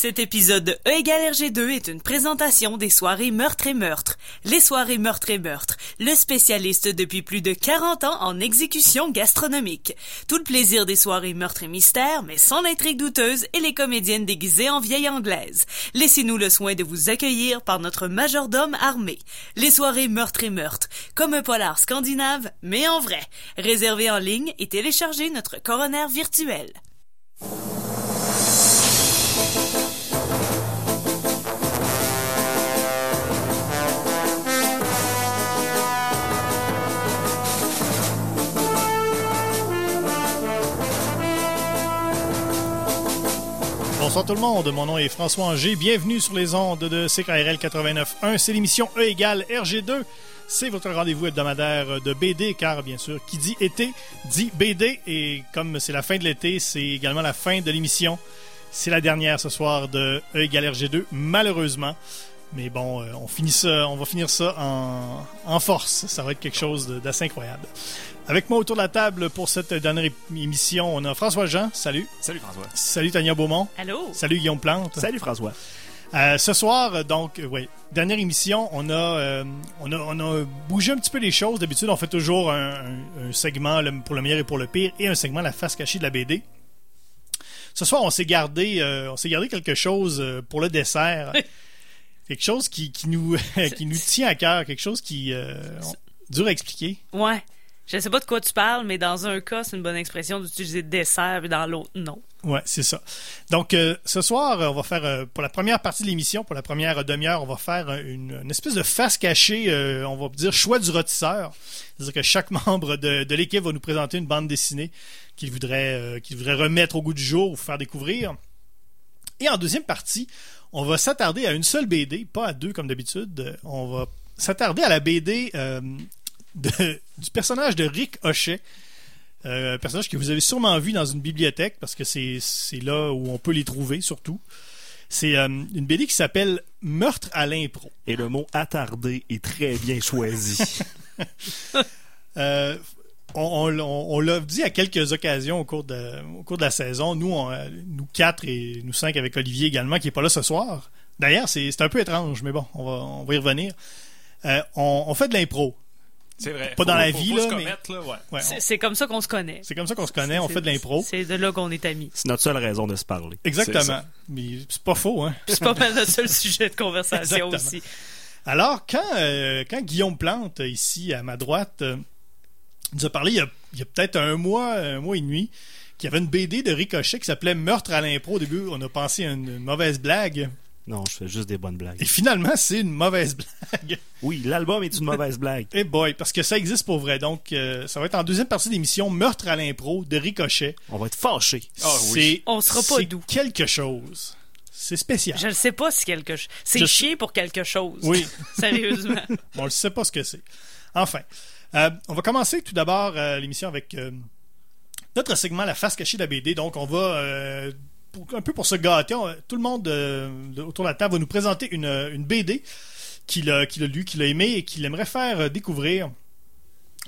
Cet épisode de E égale RG2 est une présentation des soirées Meurtre et Meurtre. Les soirées Meurtre et Meurtre, le spécialiste depuis plus de 40 ans en exécution gastronomique. Tout le plaisir des soirées Meurtre et Mystère, mais sans l'intrigue douteuse et les comédiennes déguisées en vieille anglaise. Laissez-nous le soin de vous accueillir par notre majordome armé. Les soirées Meurtre et Meurtre, comme un polar scandinave, mais en vrai. Réservez en ligne et téléchargez notre coroner virtuel. Bonsoir tout le monde, mon nom est François Anger. Bienvenue sur les ondes de CKRL 89.1. C'est l'émission E égale RG2. C'est votre rendez-vous hebdomadaire de BD, car bien sûr, qui dit été dit BD. Et comme c'est la fin de l'été, c'est également la fin de l'émission. C'est la dernière ce soir de E égale RG2, malheureusement. Mais bon, euh, on, finit ça, on va finir ça en, en force. Ça va être quelque chose d'assez incroyable. Avec moi autour de la table pour cette dernière émission, on a François Jean. Salut. Salut François. Salut Tania Beaumont. Allô? Salut Guillaume Plante. Salut François. Euh, ce soir, donc, euh, ouais, dernière émission, on a, euh, on a, on a bougé un petit peu les choses. D'habitude, on fait toujours un, un- un segment le- pour le meilleur et pour le pire et un segment la face cachée de la BD. Ce soir, on s'est gardé, euh, on s'est gardé quelque chose euh, pour le dessert, quelque chose qui, qui nous, qui nous tient à cœur, quelque chose qui euh, on- dur à expliquer. Ouais. Je sais pas de quoi tu parles, mais dans un cas, c'est une bonne expression d'utiliser dessert, et dans l'autre, non. Ouais, c'est ça. Donc, euh, ce soir, euh, on va faire, euh, pour la première partie de l'émission, pour la première demi-heure, on va faire une, espèce de face cachée, on va dire choix du rôtisseur. C'est-à-dire que chaque membre de, de l'équipe va nous présenter une bande dessinée qu'il voudrait, qu'il voudrait remettre au goût du jour ou faire découvrir. Et en deuxième partie, on va s'attarder à une seule BD, pas à deux comme d'habitude. On va s'attarder à la BD de- du personnage de Rick Hochet. Euh, un personnage que vous avez sûrement vu dans une bibliothèque parce que c'est là où on peut les trouver surtout. C'est euh, une BD qui s'appelle Meurtre à l'impro. Et le mot attardé est très bien choisi. Euh, on on- on- on l'a dit à quelques occasions au cours de, au cours de la saison. Nous, nous quatre et nous cinq avec Olivier également, qui est pas là ce soir. D'ailleurs, c'est c'est un peu étrange, mais bon, on va, on va y revenir. On fait de l'impro. C'est vrai. Pas dans la faut- vie, faut là, se mais- commettre, là, ouais. Ouais, C'est on- c'est comme ça qu'on se connaît. c'est comme ça qu'on se connaît, on C'est- fait de l'impro. C'est de là qu'on est amis. C'est notre seule raison de se parler. Exactement. Mais c'est pas faux, hein. C'est pas mal notre seul sujet de conversation Exactement. aussi. Alors, quand, euh, quand Guillaume Plante, ici à ma droite, euh, nous a parlé il y a, il y a peut-être un mois, un mois et demi, qu'il y avait une BD de Ricochet qui s'appelait Meurtre à l'impro. Au début, on a pensé à une, une mauvaise blague. Non, je fais juste des bonnes blagues. Et finalement, c'est une mauvaise blague. Oui, l'album est une mauvaise blague. Eh boy, parce que ça existe pour vrai. Donc, euh, ça va être en deuxième partie de l'émission Meurtre à l'impro de Ricochet. On va être fâchés. Ah oui. On sera pas c'est doux. quelque chose. C'est spécial. Je ne sais pas si quelque chose. C'est Je- chier pour quelque chose. Oui. Sérieusement. On ne sait pas ce que c'est. Enfin, euh, on va commencer tout d'abord euh, l'émission avec euh, notre segment La face cachée de la BD. Donc, on va, euh, pour- un peu pour se gâter, on- tout le monde euh, de- autour de la table va nous présenter une, une BD qu'il a, qu'il a lu, qu'il a aimé et qu'il aimerait faire euh, découvrir.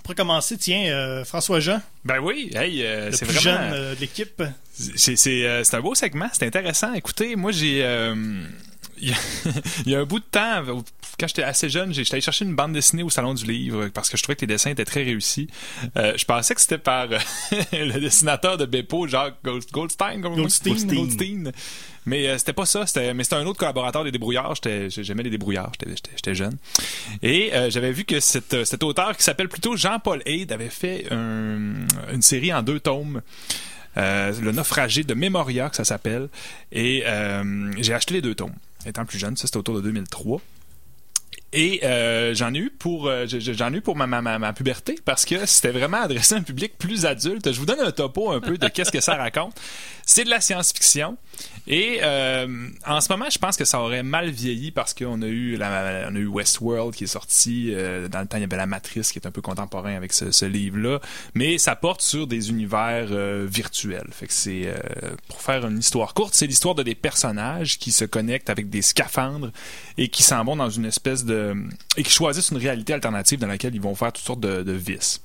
Pour commencer, tiens, euh, François Jean, Ben oui, hey, euh, le c'est plus vraiment. jeune euh, de l'équipe. C'est c'est, euh, c'est un beau segment, c'est intéressant. Écoutez, moi j'ai. Il y, a, un bout de temps, quand j'étais assez jeune, j'étais allé chercher une bande dessinée au Salon du Livre parce que je trouvais que les dessins étaient très réussis. Euh, je pensais que c'était par euh, le dessinateur de Beppo, Jacques Gold- Goldstein. Goldstein. Goldstein. Mais euh, c'était pas ça, c'était, mais c'était un autre collaborateur des débrouillards. J'étais, j'aimais les débrouillards, j'étais, jeune. Et euh, j'avais vu que cet, cet auteur qui s'appelle plutôt Jean-Paul Haid avait fait un- une série en deux tomes. Euh, le naufragé de Memoria, que ça s'appelle. Et euh, j'ai acheté les deux tomes. Étant plus jeune, ça c'était autour de 2003. Et euh, j'en ai eu pour euh, j'en ai eu pour ma, ma, ma, ma puberté parce que c'était vraiment adressé à un public plus adulte. Je vous donne un topo un peu de qu'est-ce que ça raconte. C'est de la science-fiction et euh, en ce moment, je pense que ça aurait mal vieilli parce qu'on a eu la, on a eu Westworld qui est sorti euh, dans le temps. Il y avait la Matrice qui est un peu contemporain avec ce, ce livre-là, mais ça porte sur des univers euh, virtuels. Fait que c'est euh, pour faire une histoire courte, c'est l'histoire de des personnages qui se connectent avec des scaphandres et qui s'en vont dans une espèce de et qui choisissent une réalité alternative dans laquelle ils vont faire toutes sortes de, de vices.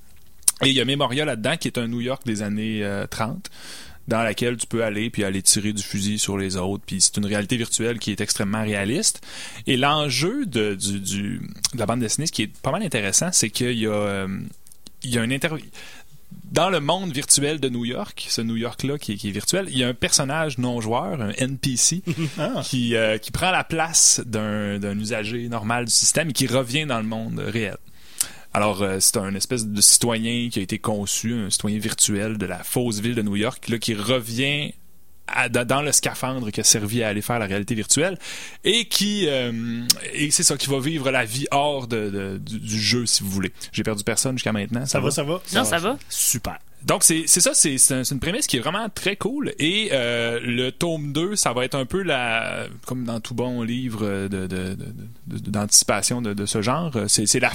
Et il y a Memoria là-dedans qui est un New York des années euh, 30. dans laquelle tu peux aller puis aller tirer du fusil sur les autres. Puis c'est une réalité virtuelle qui est extrêmement réaliste. Et l'enjeu de, la bande dessinée, ce qui est pas mal intéressant, c'est qu'il y a, euh, il y a un inter... Dans le monde virtuel de New York, ce New York-là qui, est- qui est virtuel, il y a un personnage non joueur, un NPC, Ah. qui, euh, qui prend la place d'un d'un usager normal du système et qui revient dans le monde réel. Alors, euh, c'est un espèce de citoyen qui a été conçu, un citoyen virtuel de la fausse ville de New York, là, qui revient à- dans le scaphandre qui a servi à aller faire la réalité virtuelle et qui euh, et c'est ça qui va vivre la vie hors de, de- du, du jeu si vous voulez. J'ai perdu personne jusqu'à maintenant. Ça va, ça va. Non, ça va? Super. Donc c'est c'est ça, c'est c'est un- c'est une prémisse qui est vraiment très cool et euh, le tome 2, ça va être un peu la comme dans tout bon livre de de- de- de- de- d'anticipation de, de ce genre, c'est la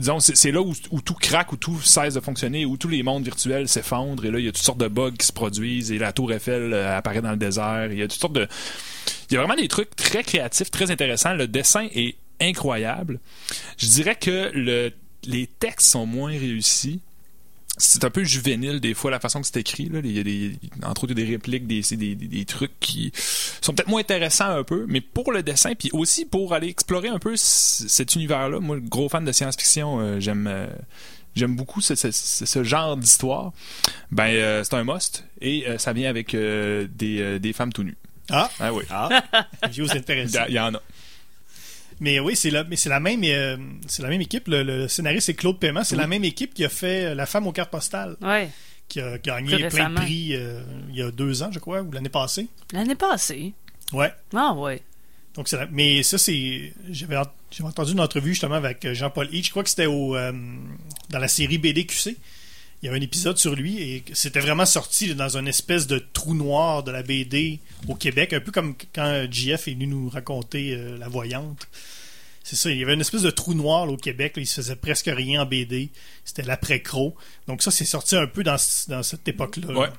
disons c'est là où, tout craque, où tout cesse de fonctionner, où tous les mondes virtuels s'effondrent. Et là il y a toutes sortes de bugs qui se produisent. Et la tour Eiffel euh, apparaît dans le désert, il y a toutes sortes de il y a vraiment des trucs très créatifs, très intéressants, le dessin est incroyable. Je dirais que le les textes sont moins réussis c'est un peu juvénile des fois la façon que c'est écrit là. il y a des entre autres il y a des répliques des, c'est des, des, des trucs qui sont peut-être moins intéressants un peu mais pour le dessin puis aussi pour aller explorer un peu cet univers là moi gros fan de science-fiction euh, j'aime euh, J'aime beaucoup ce, ce- ce- genre d'histoire. Ben, euh, c'est un must. Et euh, ça vient avec euh, des, euh, des femmes tout nues. Ah, Ah oui. Ah, intéressant. il y en a. Mais oui, c'est la, mais c'est la même, euh, c'est la même équipe. Le, le scénariste c'est Claude Paiement. C'est la même équipe qui a fait euh, La femme aux cartes postales, Ouais. qui a gagné plein de prix euh, il y a deux ans, je crois, ou l'année passée. L'année passée? Ouais. Ah, ouais. Donc c'est la- mais ça c'est, j'avais, ent- j'avais entendu une entrevue justement avec Jean-Paul Hitch. Je crois que c'était au euh, dans la série BDQC. Il y avait un épisode sur lui et c'était vraiment sorti dans une espèce de trou noir de la BD au Québec, un peu comme quand JF est venu nous raconter euh, La Voyante. C'est ça, il y avait une espèce de trou noir au Québec, là, il se faisait presque rien en BD. C'était l'après-cro. Donc ça, c'est sorti un peu dans, dans cette époque-là. Ouais.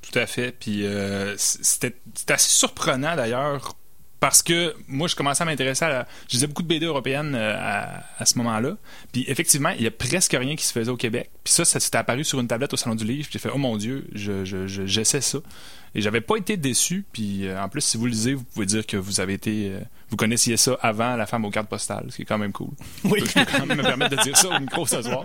Tout à fait. Puis euh, c'était assez surprenant d'ailleurs parce que moi je commençais à m'intéresser à la... je lisais beaucoup de BD européennes euh, à, à ce moment-là. Puis effectivement, il y a presque rien qui se faisait au Québec. Puis ça, ça s'était apparu sur une tablette au salon du livre. J'ai fait oh mon dieu, je je- je- j'essaie ça. Et j'avais pas été déçu. Puis euh, en plus, si vous lisez, vous pouvez dire que vous avez été, euh, vous connaissiez ça avant la femme aux cartes postales, ce qui est quand même cool. Oui. Je peux quand même me permettre de dire ça au micro ce soir.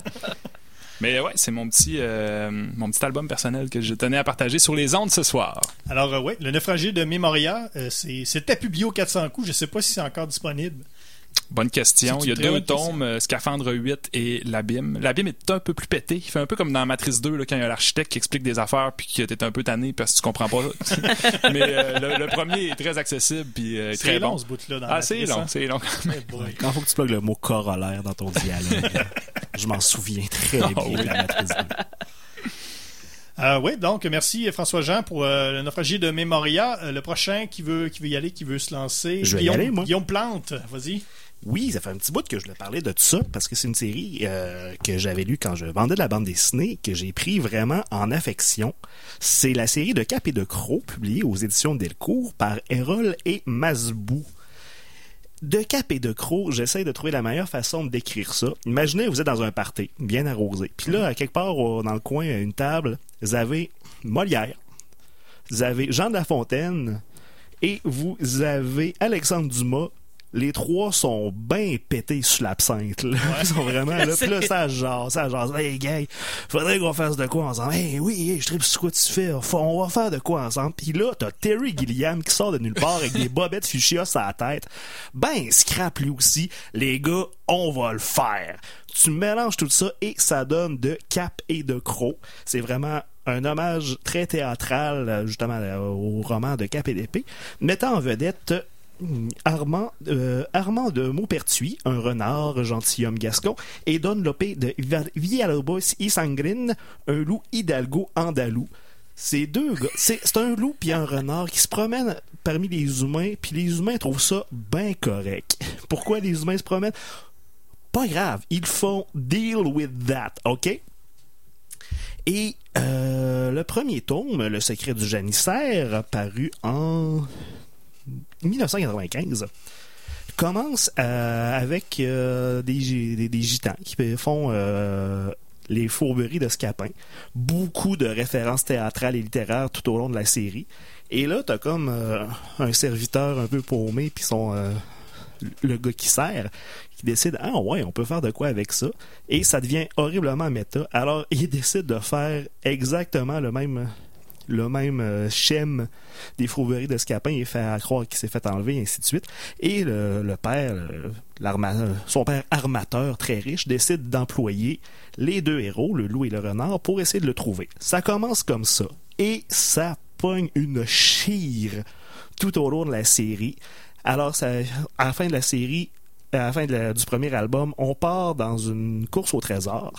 Mais ouais, c'est mon petit, euh, mon petit album personnel que je tenais à partager sur les ondes ce soir. Alors, euh, ouais, le naufragé de Memoria, euh, c'était publié au 400 coups. Je sais pas si c'est encore disponible. Bonne question. Il y a deux tomes, euh, Scaphandre 8 et L'Abîme. L'Abîme est un peu plus pété. Il fait un peu comme dans Matrice 2, là, quand il y a l'architecte qui explique des affaires puis qui était un peu tanné parce que tu comprends pas. Mais euh, le, le premier est très accessible puis euh, est très long, bon. ce bout-là. dans Ah, la c'est long, c'est long. Eh quand faut que tu plugues le mot corollaire dans ton dialogue, je m'en souviens très bien Oh oui. de la matrice. deux. Euh, oui, donc merci François-Jean pour euh, le naufragé de Memoria. Euh, le prochain qui veut, qui veut y aller, qui veut se lancer. Je vais y aller, moi. Guillaume Plante, vas-y. Oui, ça fait un petit bout que je voulais parler de tout ça parce que c'est une série euh, que j'avais lue quand je vendais de la bande dessinée que j'ai pris vraiment en affection. C'est la série de Cap et de Croc publiée aux éditions Delcourt par Erol et Masbou. De Cap et de Croc, j'essaie de trouver la meilleure façon de décrire ça. Imaginez, vous êtes dans un party, bien arrosé. Puis là, à quelque part dans le coin, une table, vous avez Molière, vous avez Jean de La Fontaine et vous avez Alexandre Dumas. Les trois sont bien pétés sur l'absinthe. là. Ils sont vraiment là. Puis là, ça jase, ça jase. Hey, gars, faudrait qu'on fasse de quoi ensemble. Hey, oui, hey, je tripe sur quoi tu fais. On va faire de quoi ensemble. Puis là, t'as Terry Gilliam qui sort de nulle part avec des bobettes fuchsia sur la tête. Ben, scrap lui aussi. Les gars, on va le faire. Tu mélanges tout ça et ça donne de cap et de croc. C'est vraiment un hommage très théâtral, euh, justement, euh, au roman de Cap et d'épée, mettant en vedette Armand, euh, Armand de Maupertuis, un renard gentilhomme gascon, et Don Lopé de Villalobos y Sangrin, un loup hidalgo andalou. Ces deux c'est un loup puis un renard qui se promènent parmi les humains, puis les humains trouvent ça bien correct. Pourquoi les humains se promènent? Pas grave, ils font deal with that, ok? Et euh, le premier tome, Le secret du janissaire, paru en 1995, commence euh, avec euh, des, gi- des, des gitans qui font euh, les fourberies de Scapin. Beaucoup de références théâtrales et littéraires tout au long de la série. Et là, t'as comme un serviteur un peu paumé, puis son le gars qui sert, qui décide ah ouais, on peut faire de quoi avec ça, et ça devient horriblement méta. Alors, il décide de faire exactement le même le même euh, des fourberies de Scapin et fait à croire qu'il s'est fait enlever, et ainsi de suite. Et le, père, euh, euh, son père armateur très riche, décide d'employer les deux héros, le loup et le renard, pour essayer de le trouver. Ça commence comme ça. Et ça pogne une chire tout au long de la série. Alors, à la fin de la série, à la fin du premier album, on part dans une course au trésor.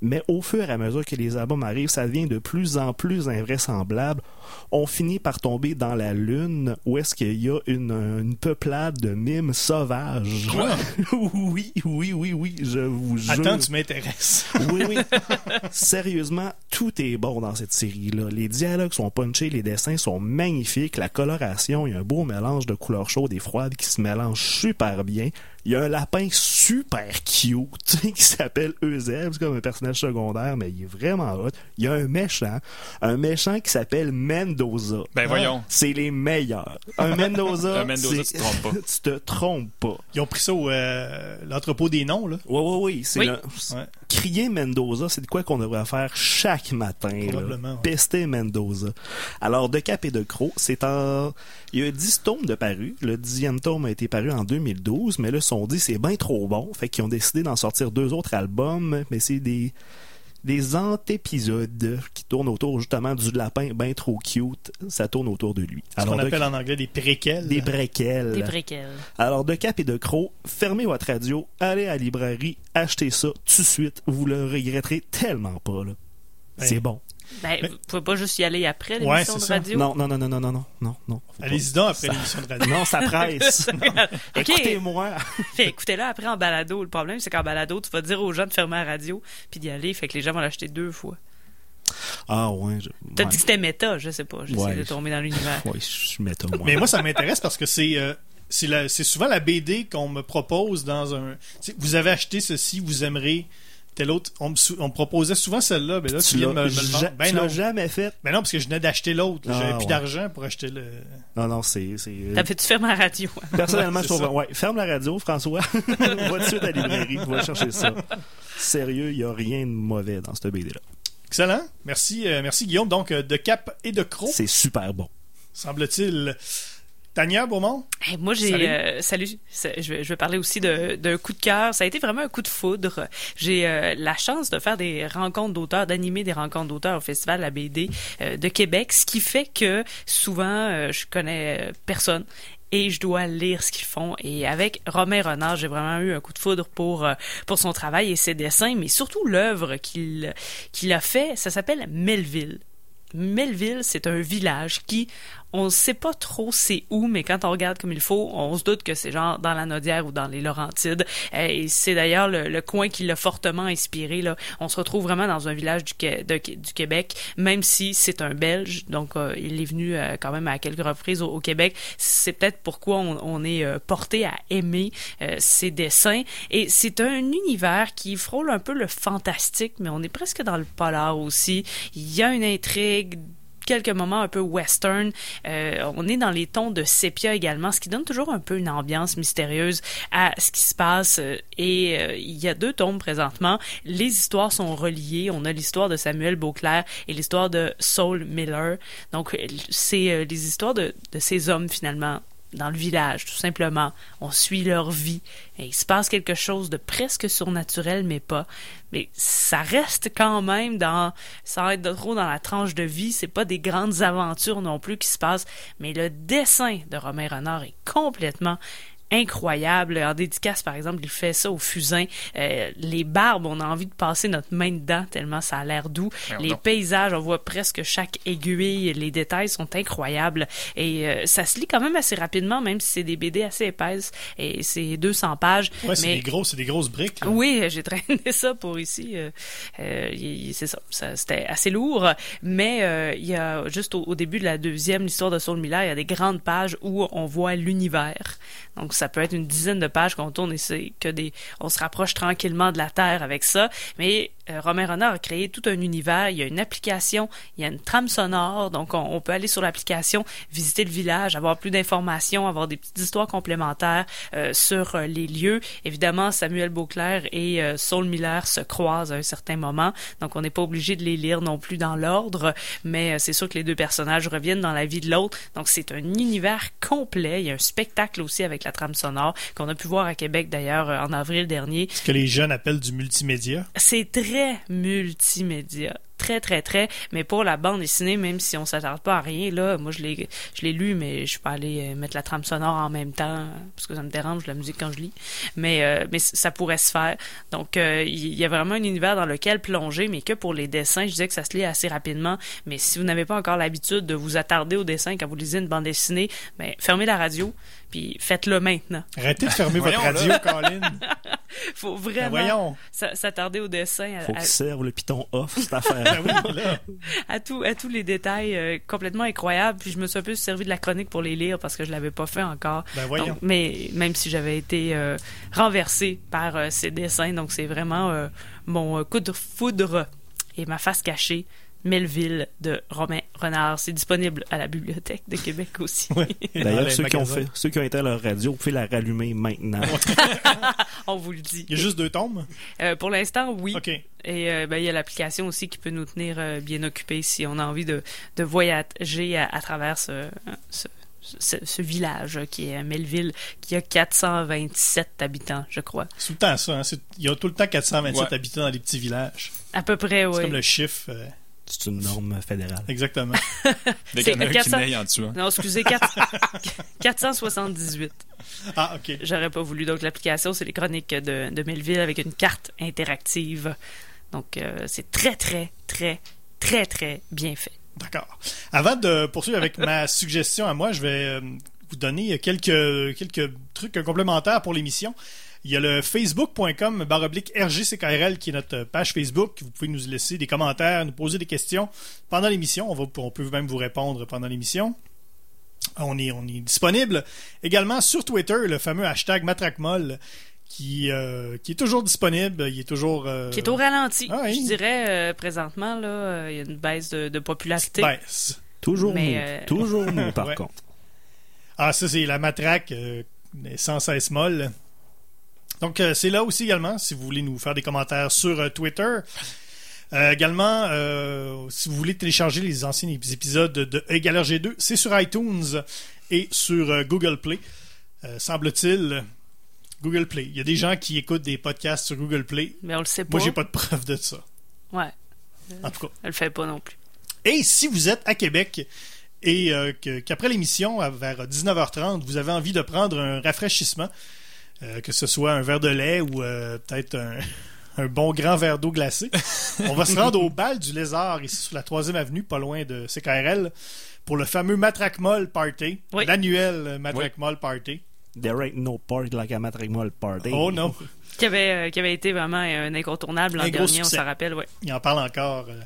Mais au fur et à mesure que les albums arrivent, ça devient de plus en plus invraisemblable. On finit par tomber dans la lune où est-ce qu'il y a une, une peuplade de mimes sauvages. Quoi? oui, oui, oui, oui, je vous jure. Attends, tu m'intéresses. Oui, oui. Sérieusement, tout est bon dans cette série-là. Les dialogues sont punchés, les dessins sont magnifiques, la coloration, il y a un beau mélange de couleurs chaudes et froides qui se mélangent super bien. Il y a un lapin super cute qui s'appelle Euseb, c'est comme un personnage secondaire, mais il est vraiment hot. Il y a un méchant, un méchant qui s'appelle Mendoza. Ben voyons. C'est les meilleurs. Un Mendoza, Un Mendoza, c'est- tu te trompes pas. tu te trompes pas. Ils ont pris ça au euh, l'entrepôt des noms, là. Oui, oui, oui. C'est Oui. le- Ouais. Crier Mendoza, c'est de quoi qu'on devrait faire chaque matin. Probablement, ouais. Pester Mendoza. Alors, De Cap et de Croc, c'est en... Il y a 10 tomes de paru. Le dixième tome a été paru en 2012, mais là, ils se sont dit c'est bien trop bon. Fait qu'ils ont décidé d'en sortir deux autres albums, mais c'est des des antépisodes qui tournent autour justement du lapin bien trop cute. Ça tourne autour de lui. Ce qu'on de- appelle en anglais des préquels. des préquels. Alors, de cap et de croc, fermez votre radio, allez à la librairie, achetez ça tout de suite. Vous le regretterez tellement pas, là. Ben, C'est bon. Ben, mais... vous pouvez pas juste y aller après l'émission ouais, de ça. radio? Non, non, non, non, non, non, non, non. Allez-y donc après ça... l'émission de radio. non, ça presse. Ben, écoutez-moi. écoutez-la après en balado. Le problème, c'est qu'en balado, tu vas dire aux gens de fermer la radio puis d'y aller, fait que les gens vont l'acheter deux fois. Ah ouais. Je... T'as dit que c'était méta, je sais pas. J'essaie ouais. de tomber dans l'univers. oui, je suis méta, moi. Mais moi, ça m'intéresse parce que c'est... Euh c'est souvent la BD qu'on me propose dans un. Vous avez acheté ceci, vous aimerez tel autre. On me, sou- on me proposait souvent celle-là, mais là, tu, tu viens de l'as me, me le ja- vendre. Ben tu non. l'as jamais fait? Ben non, parce que je venais d'acheter l'autre. Ah, J'avais plus ouais. d'argent pour acheter le. Non, non, c'est... c'est... T'as fait-tu fermer la radio? Personnellement, Ouais, je trouve... ça. Ouais, ferme la radio, François. va tout de suite à la librairie, va chercher ça. Sérieux, il n'y a rien de mauvais dans cette BD-là. Excellent. Merci, euh, merci Guillaume. Donc, euh, de Cap et de Croc, C'est super bon. semble-t-il. Tania Beaumont? Hey, moi, j'ai. Salut. euh, salut. C'est- Je vais, je vais parler aussi d'un coup de cœur. Ça a été vraiment un coup de foudre. J'ai euh, la chance de faire des rencontres d'auteurs, d'animer des rencontres d'auteurs au Festival La BD euh, de Québec, ce qui fait que souvent, je connais personne. Et je dois lire ce qu'ils font. Et avec Romain Renard, j'ai vraiment eu un coup de foudre pour pour son travail et ses dessins, mais surtout l'œuvre qu'il qu'il a fait. Ça s'appelle Melville. Melville, c'est un village qui, on ne sait pas trop c'est où, mais quand on regarde comme il faut, on se doute que c'est genre dans la Nodière ou dans les Laurentides. Euh, Et c'est d'ailleurs le, le coin qui l'a fortement inspiré. Là. On se retrouve vraiment dans un village du, du Québec, même si c'est un Belge. Donc, euh, il est venu euh, quand même à quelques reprises au, Québec. C'est peut-être pourquoi on, on est porté à aimer ses dessins. Et c'est un univers qui frôle un peu le fantastique, mais on est presque dans le polar aussi. Il y a une intrigue quelques moments un peu western. Euh, on est dans les tons de sépia également, ce qui donne toujours un peu une ambiance mystérieuse à ce qui se passe. Euh, Et euh, il y a deux tomes présentement. Les histoires sont reliées. On a l'histoire de Samuel Beauclair et l'histoire de Saul Miller. Donc, c'est les histoires de ces hommes finalement dans le village, tout simplement. On suit leur vie. Et il se passe quelque chose de presque surnaturel, mais pas. Mais ça reste quand même dans, sans être trop dans la tranche de vie. C'est pas des grandes aventures non plus qui se passent. Mais le dessin de Romain Renard est complètement incroyable. En dédicace, par exemple, il fait ça au fusain. Euh, les barbes, on a envie de passer notre main dedans tellement ça a l'air doux. Merde les paysages, on voit presque chaque aiguille. Les détails sont incroyables. Et euh, ça se lit quand même assez rapidement, même si c'est des BD assez épaisses. Et c'est 200 pages. Ouais, c'est mais... des gros, c'est des grosses briques. là. Oui, j'ai traîné ça pour ici. Euh, euh, c'est ça, ça c'était assez lourd. Mais euh, il y a juste au, au début de la deuxième, l'histoire de Saul Miller, il y a des grandes pages où on voit l'univers. Donc ça peut être une dizaine de pages qu'on tourne et c'est que des, on se rapproche tranquillement de la Terre avec ça. Mais Romain Renard a créé tout un univers. Il y a une application, il y a une trame sonore, donc on, on peut aller sur l'application, visiter le village, avoir plus d'informations, avoir des petites histoires complémentaires euh, sur euh, les lieux. Évidemment, Samuel Beauclair et euh, Saul Miller se croisent à un certain moment, donc on n'est pas obligé de les lire non plus dans l'ordre, mais euh, c'est sûr que les deux personnages reviennent dans la vie de l'autre. Donc c'est un univers complet. Il y a un spectacle aussi avec la trame sonore qu'on a pu voir à Québec d'ailleurs euh, en avril dernier. Ce que les jeunes appellent du multimédia. C'est très multimédia. Très, très, très. Mais pour la bande dessinée, même si on s'attarde pas à rien, là, moi, je l'ai, je l'ai lu, mais je suis pas allé euh, mettre la trame sonore en même temps, parce que ça me dérange, la musique, quand je lis. Mais, euh, mais ça pourrait se faire. Donc, euh, il y a vraiment un univers dans lequel plonger, mais que pour les dessins, je disais que ça se lit assez rapidement. Mais si vous n'avez pas encore l'habitude de vous attarder au dessin quand vous lisez une bande dessinée, ben, fermez la radio, puis faites-le maintenant. Arrêtez de fermer votre radio, Colin. Faut Ben vraiment s'attarder au dessin. à- Faut à- qu'il serve le piton off, cette affaire. Là. à, tout, à tous les détails euh, complètement incroyables. Puis je me suis un peu servi de la chronique pour les lire parce que je l'avais pas fait encore. Ben voyons. Donc, mais même si j'avais été euh, renversé par euh, ces dessins, donc c'est vraiment mon coup de foudre et ma face cachée. Melville de Romain Renard. C'est disponible à la Bibliothèque de Québec aussi. Ouais. D'ailleurs, ceux qui, ont fait, ceux qui ont été à leur radio, vous pouvez la rallumer maintenant. On vous le dit. Il y a juste deux tomes? Euh, pour l'instant, oui. OK. Et euh, ben, il y a l'application aussi qui peut nous tenir euh, bien occupés si on a envie de, de voyager à, à travers ce, ce, ce, ce village qui est Melville, qui a 427 habitants, je crois. C'est tout le temps ça. Hein. C'est- Il y a tout le temps 427 Ouais. habitants dans les petits villages. À peu près, C'est oui. comme le chiffre. euh, C'est une norme fédérale. exactement. Dès qu'il y en a un qui 400 naille en dessous. hein. Non, excusez, 4... 478. Ah, OK. J'aurais pas voulu. Donc, l'application, c'est les chroniques de, de Melville avec une carte interactive. Donc, euh, c'est très, très, très, très, très bien fait. D'accord. Avant de poursuivre avec ma suggestion à moi, je vais euh, vous donner quelques, quelques trucs complémentaires pour l'émission. Il y a le facebook.com baroblique RGCKRL qui est notre page Facebook. Vous pouvez nous laisser des commentaires, nous poser des questions pendant l'émission. On, va, on peut même vous répondre pendant l'émission. On est, on est disponible également sur Twitter, le fameux hashtag MatraqueMolle qui, euh, qui est toujours disponible. Il est toujours. euh, Qui est au ralenti. Ah oui. Je dirais, euh, présentement, là, euh, il y a une baisse de, de popularité. baisse. Toujours Mais, mou. euh, Toujours mou, par Ouais. contre. Ah, ça, c'est la matraque euh, sans cesse molle. Donc, euh, c'est là aussi également, si vous voulez nous faire des commentaires sur euh, Twitter. Euh, également, euh, si vous voulez télécharger les anciens épisodes de Égaleur G2, c'est sur iTunes et sur euh, Google Play. Semble-t-il, Google Play. Il y a des gens qui écoutent des podcasts sur Google Play. Mais on le sait pas. Moi, j'ai pas de preuve de ça. Ouais, En tout cas. elle le fait pas non plus. Et si vous êtes à Québec et qu'après l'émission, vers 19h30, vous avez envie de prendre un rafraîchissement, euh, que ce soit un verre de lait ou euh, peut-être un, un bon grand verre d'eau glacée, on va se rendre au bal du lézard, ici sur la 3e avenue, pas loin de CKRL, pour le fameux Matraque Molle Party, Oui. l'annuel Matraque Molle Party. There ain't no party like a matrimoine party. Oh non, Qui avait, euh, qui avait été vraiment un incontournable l'an Un gros dernier, on s'en rappelle, ouais. il en parle encore. euh,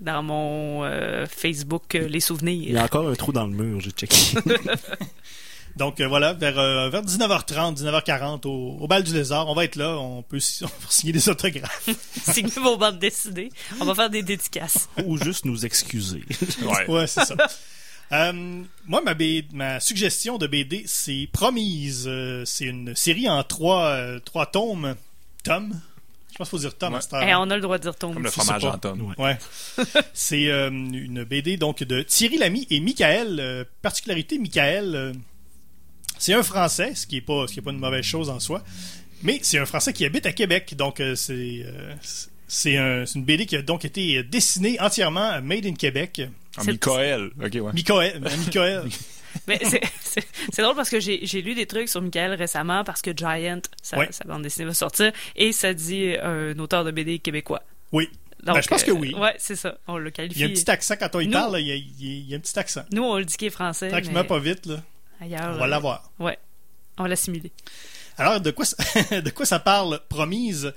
Dans mon euh, Facebook, euh, les Il y souvenirs. a encore un trou dans le mur, j'ai checké. Donc euh, voilà, vers, euh, vers 19h30, 19h40 au, au bal du lézard, on va être là, on peut, on peut signer des autographes. Signez vos bandes dessinées. On va faire des dédicaces. Ou juste nous excuser. Ouais. Ouais, c'est ça. Euh, moi, ma, B- ma suggestion de BD, c'est Promise. Euh, c'est une série en trois, euh, trois tomes. Tomes Je pense qu'il faut dire Tom Ouais. à cette heure. Eh, on a le droit de dire ton Comme le fromage en tonne. Ouais. Ouais. c'est euh, une BD donc de Thierry Lamy et Michael. Euh, particularité, Michael, euh, c'est un Français, ce qui est pas, ce qui est pas une mauvaise chose en soi. Mais c'est un Français qui habite à Québec, donc euh, c'est euh, c'est un- c'est une BD qui a donc été dessinée entièrement euh, made in Québec. C'est- Michael. Ok, ouais. Michael, euh, Michael. Mais c'est- drôle parce que j'ai lu des trucs sur Michael récemment parce que Giant, sa, Ouais. sa bande dessinée va sortir, et ça dit euh, un auteur de BD québécois. Oui. Donc, Ben, je pense que oui. Ouais, c'est ça. On le qualifie. Il y a un petit accent quand on y Nous- parle, là, il y a, il y a- il y a un petit accent. Nous, on le dit qu'il est français. Tranquillement, mais pas vite, là. Ailleurs. On va euh, l'avoir. Ouais. On va l'assimiler. Alors, de quoi, ça- de quoi ça parle, Promise?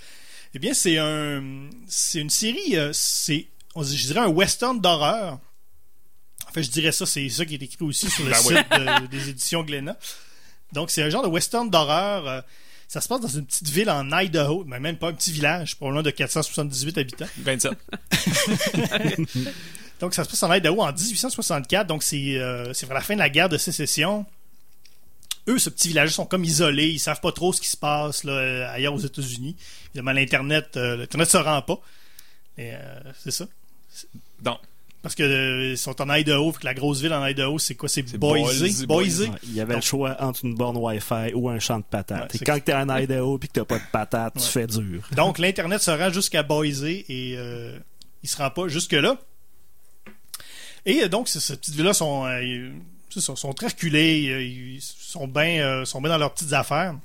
Eh bien, c'est un, c'est une série, euh, c'est, on, je dirais un western d'horreur. En fait, je dirais ça, c'est ça qui est écrit aussi sur le Ben site de- des éditions Glénat. Donc, c'est un genre de western d'horreur. euh, ça se passe dans une petite ville en Idaho, mais même pas un petit village, probablement de 478 habitants. 27. Donc, ça se passe en Idaho en 1864. Donc, c'est euh, c'est vers la fin de la guerre de sécession. Eux, ce petit village sont comme isolés. Ils savent pas trop ce qui se passe là, euh, ailleurs aux États-Unis. Évidemment, l'Internet euh, l'Internet se rend pas. Et, euh, c'est ça. Donc, Parce que euh, ils sont en Idaho, que la grosse ville en Idaho, c'est quoi? C'est C'est Boise? Boise, Boise? Ouais, il y avait Donc- le choix entre une borne Wi-Fi ou un champ de patates. Ouais, et quand que- t'es en Idaho puis que t'as pas de patates, tu fais dur. Donc, l'Internet se rend jusqu'à Boise et euh, il se rend pas jusque-là. Et euh, donc, ces petites villes-là sont, euh, sont très reculées, euh, ils sont bien sont bien dans leurs petites affaires.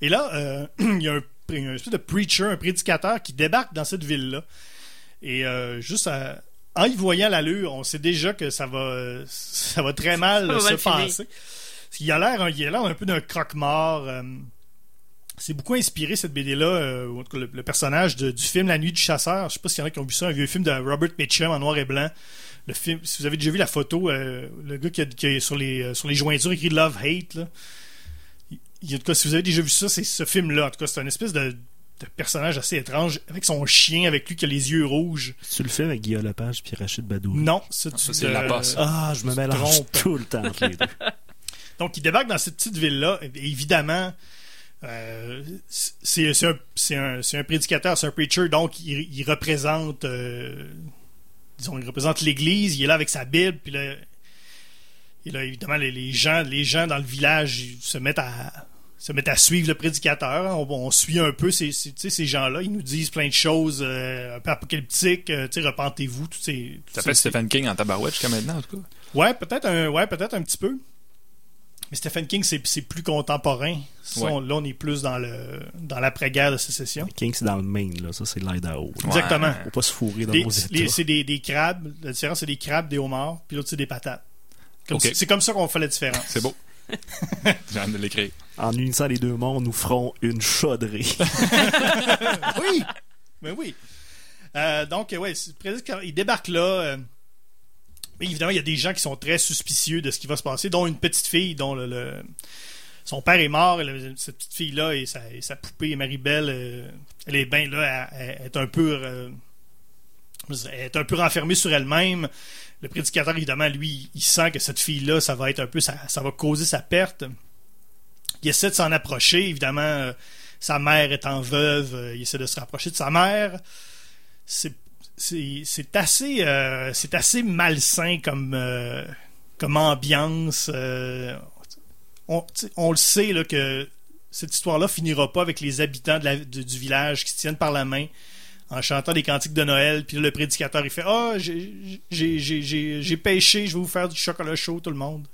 Et là, euh, il y a un, un espèce de preacher, un prédicateur qui débarque dans cette ville-là. Et juste à- en y voyant l'allure, on sait déjà que ça va, ça va très mal Ça se passer. Qu'il a l'air, il a l'air un peu d'un croque-mort. C'est beaucoup inspiré cette BD-là, euh, ou en tout cas, le, le personnage de- du film La Nuit du Chasseur. Je sais pas s'il y en a qui ont vu ça, un vieux film de Robert Mitchum en noir et blanc. Le film, si vous avez déjà vu la photo, euh, le gars qui, a, qui a sur les euh, sur les jointures écrit Love Hate, là. Il- il- en tout cas, si vous avez déjà vu ça, c'est ce film-là. En tout cas, c'est un espèce de, de personnage assez étrange avec son chien, avec lui qui a les yeux rouges. Tu le fais avec Guillaume Lepage puis Rachid Badou. Non, ça, ça, tu- c'est La Poste. Ah, je me mélange trompes. tout le temps entre les deux. Donc, il débarque dans cette petite ville-là. Évidemment, euh, c'est un, prédicateur, c'est un preacher, donc il, il représente, euh, disons, il représente l'Église. Il est là avec sa Bible, puis là, et là évidemment, les, les gens, les gens dans le village se mettent à se mettent à suivre le prédicateur. On, on suit un peu ces, ces, gens-là. Ils nous disent plein de choses euh, un peu apocalyptiques. repentez-vous. Tout ces, tout ça fait Stephen King en tabarouette jusqu'à maintenant, en tout cas. Ouais, peut-être un, ouais, peut-être un petit peu. Mais Stephen King, c'est, plus contemporain. Ça, Ouais. on- là, on est plus dans le dans l'après-guerre de sécession. King, c'est dans le Maine, là. Ça, c'est l'Idaho. Exactement. Faut pas se fourrer dans Les- nos états. c'est des, des crabes. La différence, c'est des crabes, des homards, puis l'autre, c'est des patates. Comme c'est, comme ça qu'on fait la différence. C'est beau. J'ai hâte de l'écrire. En unissant les deux mondes, nous ferons une chauderie. oui! Mais oui. Euh, donc, ouais, c'est presque quand il débarque là. euh, évidemment, il y a des gens qui sont très suspicieux de ce qui va se passer, dont une petite fille dont le, son père est mort. cette petite fille-là et sa, poupée, Marie-Belle, euh, elle est bien là, elle, est un peu. euh, est un peu renfermée sur elle-même. Le prédicateur, évidemment, lui, il sent que cette fille-là, ça va être un peu, ça, ça va causer sa perte. Il essaie de s'en approcher, évidemment. euh, sa mère étant veuve, euh, il essaie de se rapprocher de sa mère. C'est c'est assez euh, c'est assez malsain comme euh, comme ambiance. euh, on, on le sait là que cette histoire-là finira pas avec les habitants de la- de- du village qui se tiennent par la main en chantant des cantiques de Noël. Puis là, le prédicateur, il fait Ah, j'ai- j'ai- pêché, je vais vous faire du chocolat chaud, tout le monde.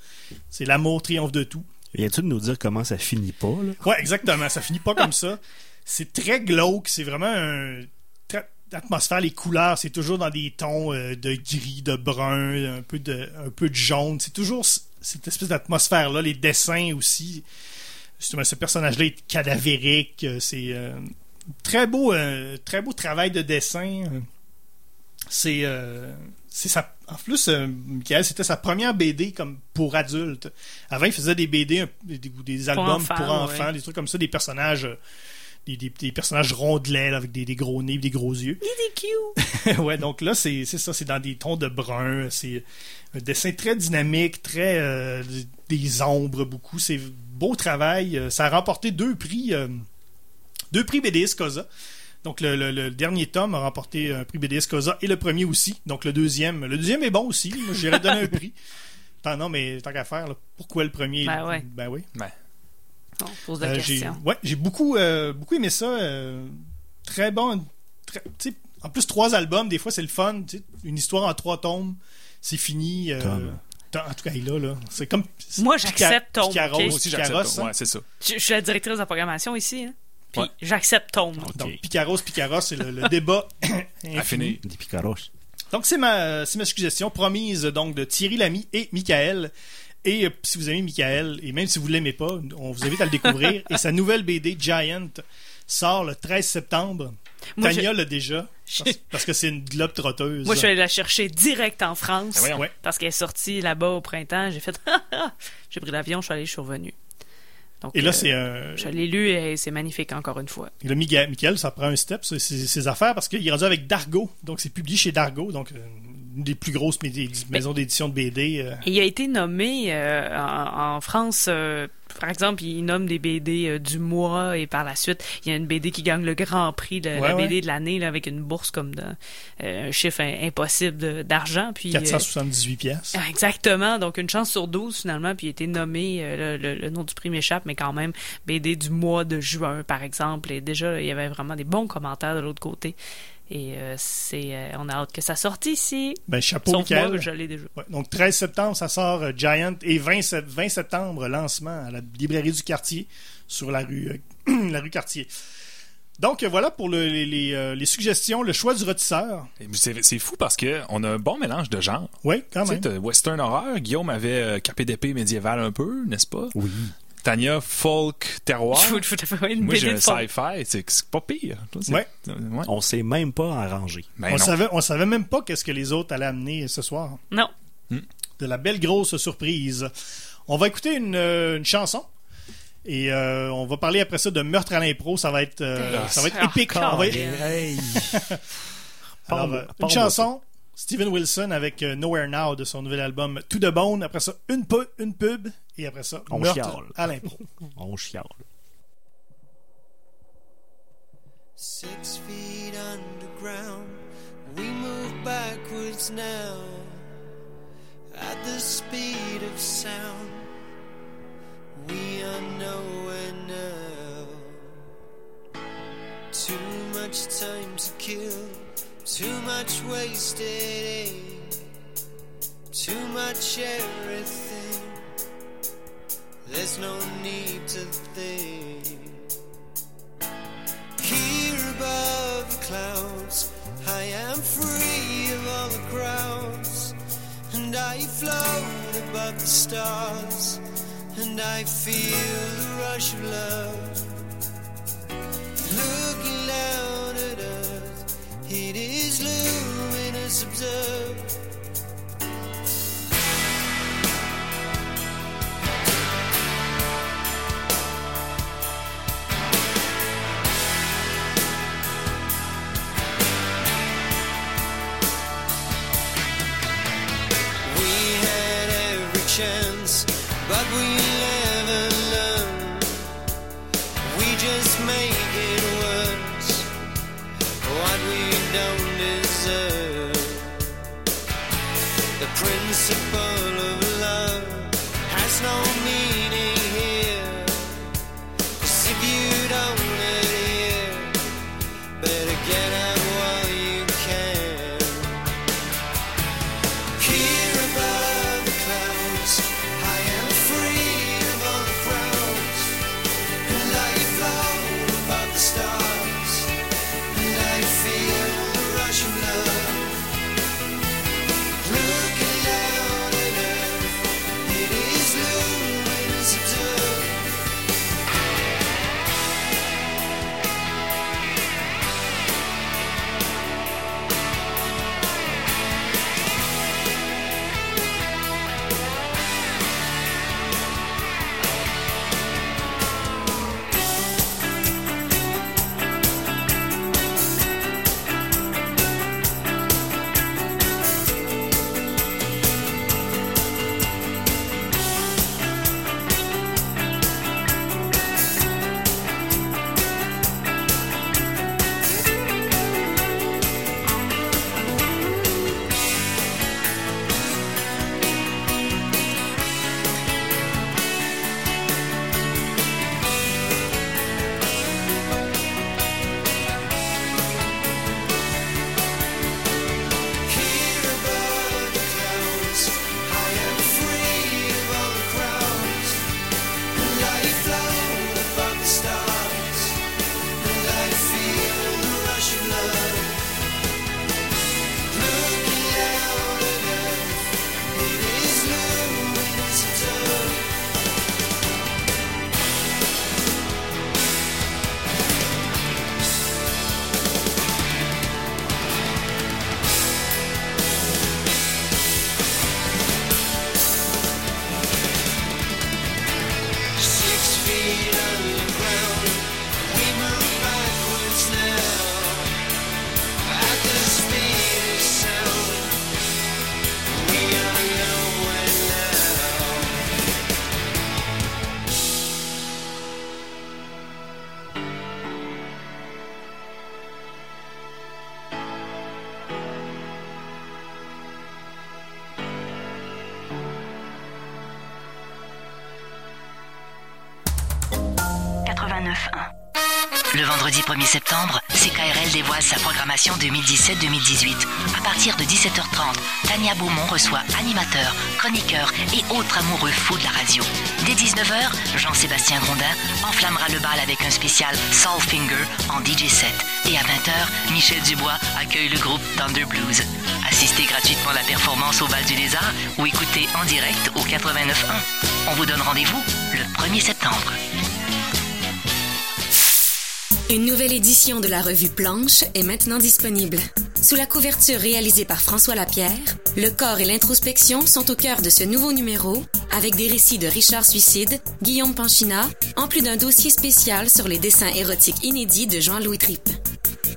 C'est l'amour triomphe de tout. Viens-tu de nous dire comment ça finit pas, là? Ouais, exactement. Ça finit pas comme ça. C'est très glauque. C'est vraiment un. L'atmosphère, les couleurs, c'est toujours dans des tons euh, de gris, de brun, un peu de, un peu de jaune. C'est toujours cette espèce d'atmosphère-là. Les dessins aussi. Justement, ce personnage-là est cadavérique. euh, C'est euh, très beau, euh, très beau travail de dessin. C'est, c'est sa, en plus, Michael, c'était sa première BD comme pour adultes. Avant, il faisait des BD, des, des albums enfants, pour enfants, ouais. des trucs comme ça, des personnages, des, des- des personnages rondelets là, avec des, des gros nez, et des gros yeux. Il est cute. ouais, donc là, c'est c'est ça, c'est dans des tons de brun. C'est un dessin très dynamique, très euh, des ombres beaucoup. C'est beau travail. Euh, Ça a remporté deux prix, euh, deux prix BDS Cosa. Donc le, le- le dernier tome a remporté un prix BDS Cosa et le premier aussi. Donc le deuxième, le deuxième est bon aussi. Moi, j'irais donner un prix. Tant non, mais tant qu'à faire, là, pourquoi le premier? Ben ouais. Ben oui. On pose la Euh, j'ai question. ouais, j'ai beaucoup, euh, beaucoup aimé ça. euh, très bon. très- tu sais, en plus, trois albums, des fois, c'est le fun. tu sais, Une histoire en trois tomes, c'est fini. euh, en tout cas, il est là. là. C'est comme. Moi, j'accepte Tom? Moi aussi, j'accepte. Picaros, hein? Ouais, c'est ça. Je, je suis la directrice de la programmation ici. hein? Puis Ouais. j'accepte Tom. Donc, Picaros, Picaros, c'est le, le débat. À finir. Des picaros. Donc, c'est ma, c'est ma suggestion promise donc de Thierry Lamy et Michael. Et euh, si vous aimez Michael, et même si vous l'aimez pas, on vous invite à le découvrir. et sa nouvelle BD Giant sort le 13 septembre. Moi, Tania je- l'a déjà, parce, parce que c'est une globe trotteuse. Moi, je suis allée la chercher direct en France. Ben voyons. Ouais. Parce qu'elle est sortie là-bas au printemps. J'ai fait. j'ai pris l'avion, je suis allée, je suis revenue. Donc, Et là, euh, c'est un. Je l'ai lu et c'est magnifique encore une fois. Et là, Michael, ça prend un step, ses, ses affaires, parce qu'il est rendu avec Dargo. Donc, c'est publié chez Dargo, donc euh, des plus grosses maisons d'édition de BD. euh. Il a été nommé euh, en, en France, euh, par exemple, il nomme des BD du mois et par la suite, il y a une BD qui gagne le grand prix de Ouais, la ouais. BD de l'année avec une bourse comme de, un chiffre im- impossible d'argent. Puis euh, 478 pièces. ah, Exactement, donc une chance sur 12 finalement, puis il a été nommé, le, le- le nom du prix m'échappe, mais quand même, BD du mois de juin par exemple, et déjà il y avait vraiment des bons commentaires de l'autre côté, et euh, c'est, euh, on a hâte que ça sorte ici, Ben, chapeau, sauf Michael. moi, je l'ai déjà. Ouais, donc 13 septembre, ça sort euh, Giant et 20, sept- 20 septembre, lancement à la librairie du quartier sur la rue, euh, la rue Cartier. Donc voilà pour le- les, les, euh, les suggestions, le choix du rôtisseur. C'est c'est fou parce que on a un bon mélange de genres. Oui, quand Tu sais, même. western horror. Guillaume avait euh, capé d'épée médiévale un peu, n'est-ce pas? Oui. Tania, folk, terroir. Moi, j'ai un sci-fi. C'est pas pire. Toi, c'est- Ouais. ouais. On s'est même pas arrangé. Ben on non. savait, on savait même pas qu'est-ce que les autres allaient amener ce soir. Non. de la belle grosse surprise. On va écouter une, euh, une chanson. Et euh, on va parler après ça de meurtre à l'impro. Ça va être, euh, Ah, ça va être épique. Colin. On va- Hey! Alors, euh, une chanson, Steven Wilson avec euh, Nowhere Now de son nouvel album To the Bone. Après ça, une, pu- une pub. Et après ça, On meurtre chiale. à l'impro. On chiale. Six feet underground, we move backwards now at the speed of sound. We are nowhere now. Too much time to kill, too much wasted too much everything. There's no need to think. Here above the clouds, I am free of all the crowds, and I float above the stars, and I feel the rush of love. observed Le vendredi 1er septembre, CKRL dévoile sa programmation 2017-2018. À partir de 17h30, Tania Beaumont reçoit animateurs, chroniqueurs et autres amoureux fous de la radio. Dès 19h, Jean-Sébastien Grondin enflammera le bal avec un spécial Soulfinger en DJ set. Et à 20h, Michel Dubois accueille le groupe Thunder Blues. Assistez gratuitement à la performance au Val du Lézard ou écoutez en direct au 89.1. On vous donne rendez-vous le 1er septembre. Une nouvelle édition de la revue Planche est maintenant disponible. Sous la couverture réalisée par François Lapierre, le corps et l'introspection sont au cœur de ce nouveau numéro, avec des récits de Richard Suicide, Guillaume Panchina, en plus d'un dossier spécial sur les dessins érotiques inédits de Jean-Louis Trippe.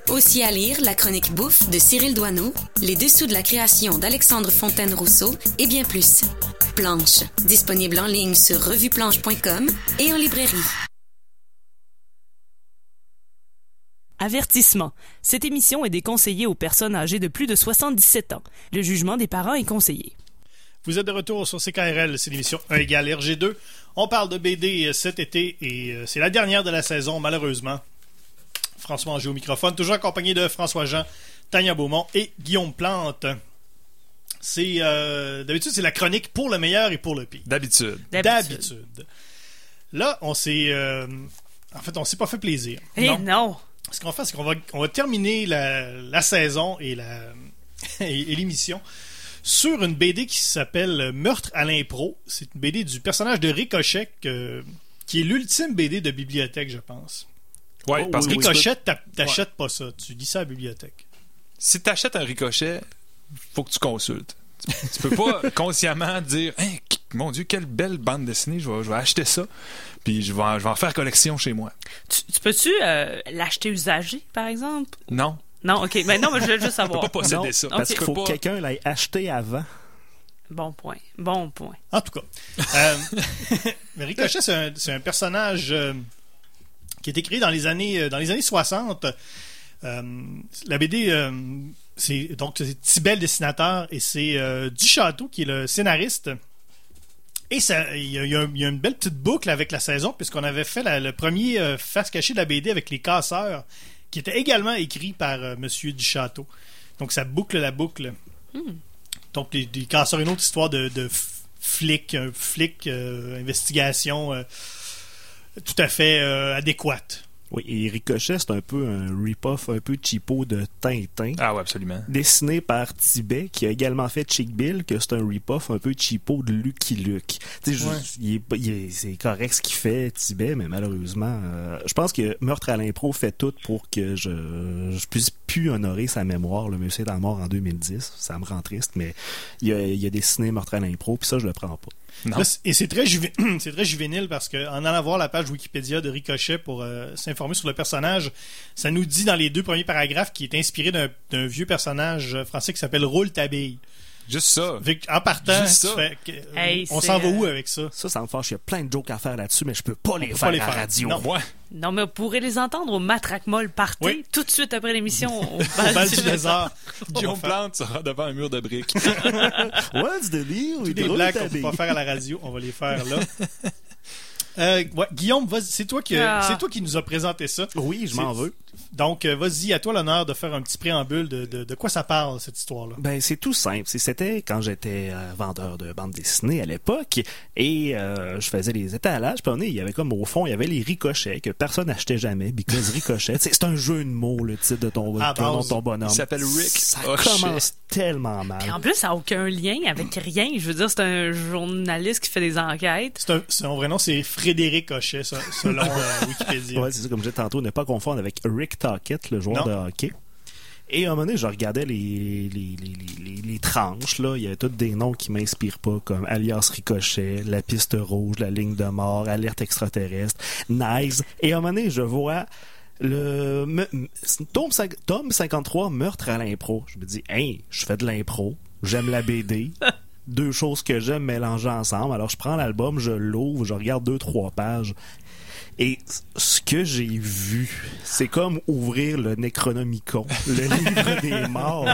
Aussi à lire la chronique bouffe de Cyril Doineau, les dessous de la création d'Alexandre Fontaine-Rousseau et bien plus. Planche, disponible en ligne sur revuplanche.com et en librairie. Avertissement. Cette émission est déconseillée aux personnes âgées de plus de 77 ans. Le jugement des parents est conseillé. Vous êtes de retour sur CKRL, c'est l'émission 1 égale RG2. On parle de BD cet été et euh, c'est la dernière de la saison, malheureusement. François Angers au microphone, toujours accompagné de François Jean, Tania Beaumont et Guillaume Plante. C'est euh, d'habitude c'est la chronique pour le meilleur et pour le pire. D'habitude. D'habitude. Là, on s'est euh, en fait, on s'est pas fait plaisir. Eh non. Ce qu'on va faire, c'est qu'on va, on va terminer la, la saison et la et, et l'émission sur une BD qui s'appelle Meurtre à l'impro. C'est une BD du personnage de Ricochet qui est l'ultime BD de bibliothèque, je pense. Ouais, Oh, parce oui, que oui. Ricochet, t'a- t'achètes pas ça. Tu lis ça à la bibliothèque. si t'achètes un ricochet, faut que tu consultes. Tu, peux pas consciemment dire Mon Dieu, quelle belle bande dessinée, je vais, je vais acheter ça, puis je vais, en- je vais en faire collection chez moi. Tu, tu peux-tu euh, l'acheter usagé, par exemple? Non, Non, ok. Mais non, mais je veux juste tu peux savoir. pas posséder Non, ça. Parce qu'il faut pas- que quelqu'un l'ait acheté avant. Bon point. Bon point. En tout cas. Euh, mais Ricochet, c'est un, c'est un personnage euh, qui a été créé dans les années, euh, dans les années 60. Euh, la BD, euh, c'est donc c'est Tibet le dessinateur et c'est euh, Duchâteau qui est le scénariste. Et ça, il y, a, il y une belle petite boucle avec la saison, puisqu'on avait fait la- le premier euh, face cachée de la BD avec les casseurs, qui était également écrit par euh, Monsieur Duchâteau. Donc ça boucle la boucle. Donc les, les casseurs, une autre histoire de, flic, un flic, euh, investigation euh, tout à fait adéquate. Oui, et Ricochet, c'est un peu un rip-off, un peu cheapo de Tintin. Ah ouais, absolument. Dessiné par Tibet, qui a également fait Chick Bill, que c'est un rip-off un peu cheapo de Lucky Luke. Tu sais, Ouais. il est pas- il est- c'est correct ce qu'il fait, Tibet, mais malheureusement, euh, je pense que Meurtre à l'impro fait tout pour que je, je puisse plus honorer sa mémoire. Le monsieur est mort en 2010, ça me rend triste, mais il a, il a dessiné Meurtre à l'impro, puis ça, je le prends pas. Et c'est très, juvénile parce que en allant voir la page Wikipédia de Ricochet pour euh, s'informer sur le personnage, ça nous dit dans les deux premiers paragraphes qu'il est inspiré d'un d'un vieux personnage euh, français qui s'appelle Roule Tabille. Juste ça. En partant, Juste tu ça. fais que- euh, Hey, on s'en va euh, où avec ça? Ça, ça me fâche. Il y a plein de jokes à faire là-dessus, mais je peux pas les peut faire pas les à la faire. radio. Non. Ouais. Non, mais on pourrait les entendre au Matraque Molle Party, Oui. tout de suite après l'émission. Au bal du lézard. Guillaume Plante sera devant un mur de briques. What's the deal? Tous les blagues qu'on peut pas faire à la radio, on va les faire là. Euh, ouais, Guillaume, vas-y, c'est toi qui Ah. c'est toi qui nous a présenté ça. Oui, je m'en veux. Donc euh, vas-y, à toi l'honneur de faire un petit préambule de, de, de quoi ça parle cette histoire là. Ben c'est tout simple. C'était quand j'étais euh, vendeur de bande dessinée à l'époque et euh, je faisais les étalages. Puis on est- il y avait comme au fond il y avait les ricochets que personne n'achetait jamais because ricochet. C'est c'est un jeu de mots le titre de ton, À ton bonhomme. Il s'appelle Rick Ça commence tellement mal. Puis en plus, ça n'a aucun lien avec rien. Je veux dire, c'est un journaliste qui fait des enquêtes. C'est un- son vrai nom c'est Frédéric Hochet ça, selon euh, Wikipédia. Ouais, c'est ça, comme je disais tantôt, ne pas confondre avec Rick Tockett, le joueur Non. de hockey. Et à un moment donné, je regardais les, les, les, les, tranches, là. Il y avait tous des noms qui m'inspirent pas, comme Alias Ricochet, La Piste Rouge, La Ligne de Mort, Alerte Extraterrestre, Nice. Et à un moment donné, je vois le me- tome, cinq- tome 53, Meurtre à l'impro. Je me dis, hey, je fais de l'impro, j'aime la BD. Deux choses que j'aime mélangées ensemble. Alors, je prends l'album, je l'ouvre, je regarde deux, trois pages. Et ce que j'ai vu, c'est comme ouvrir le Necronomicon, le livre des morts.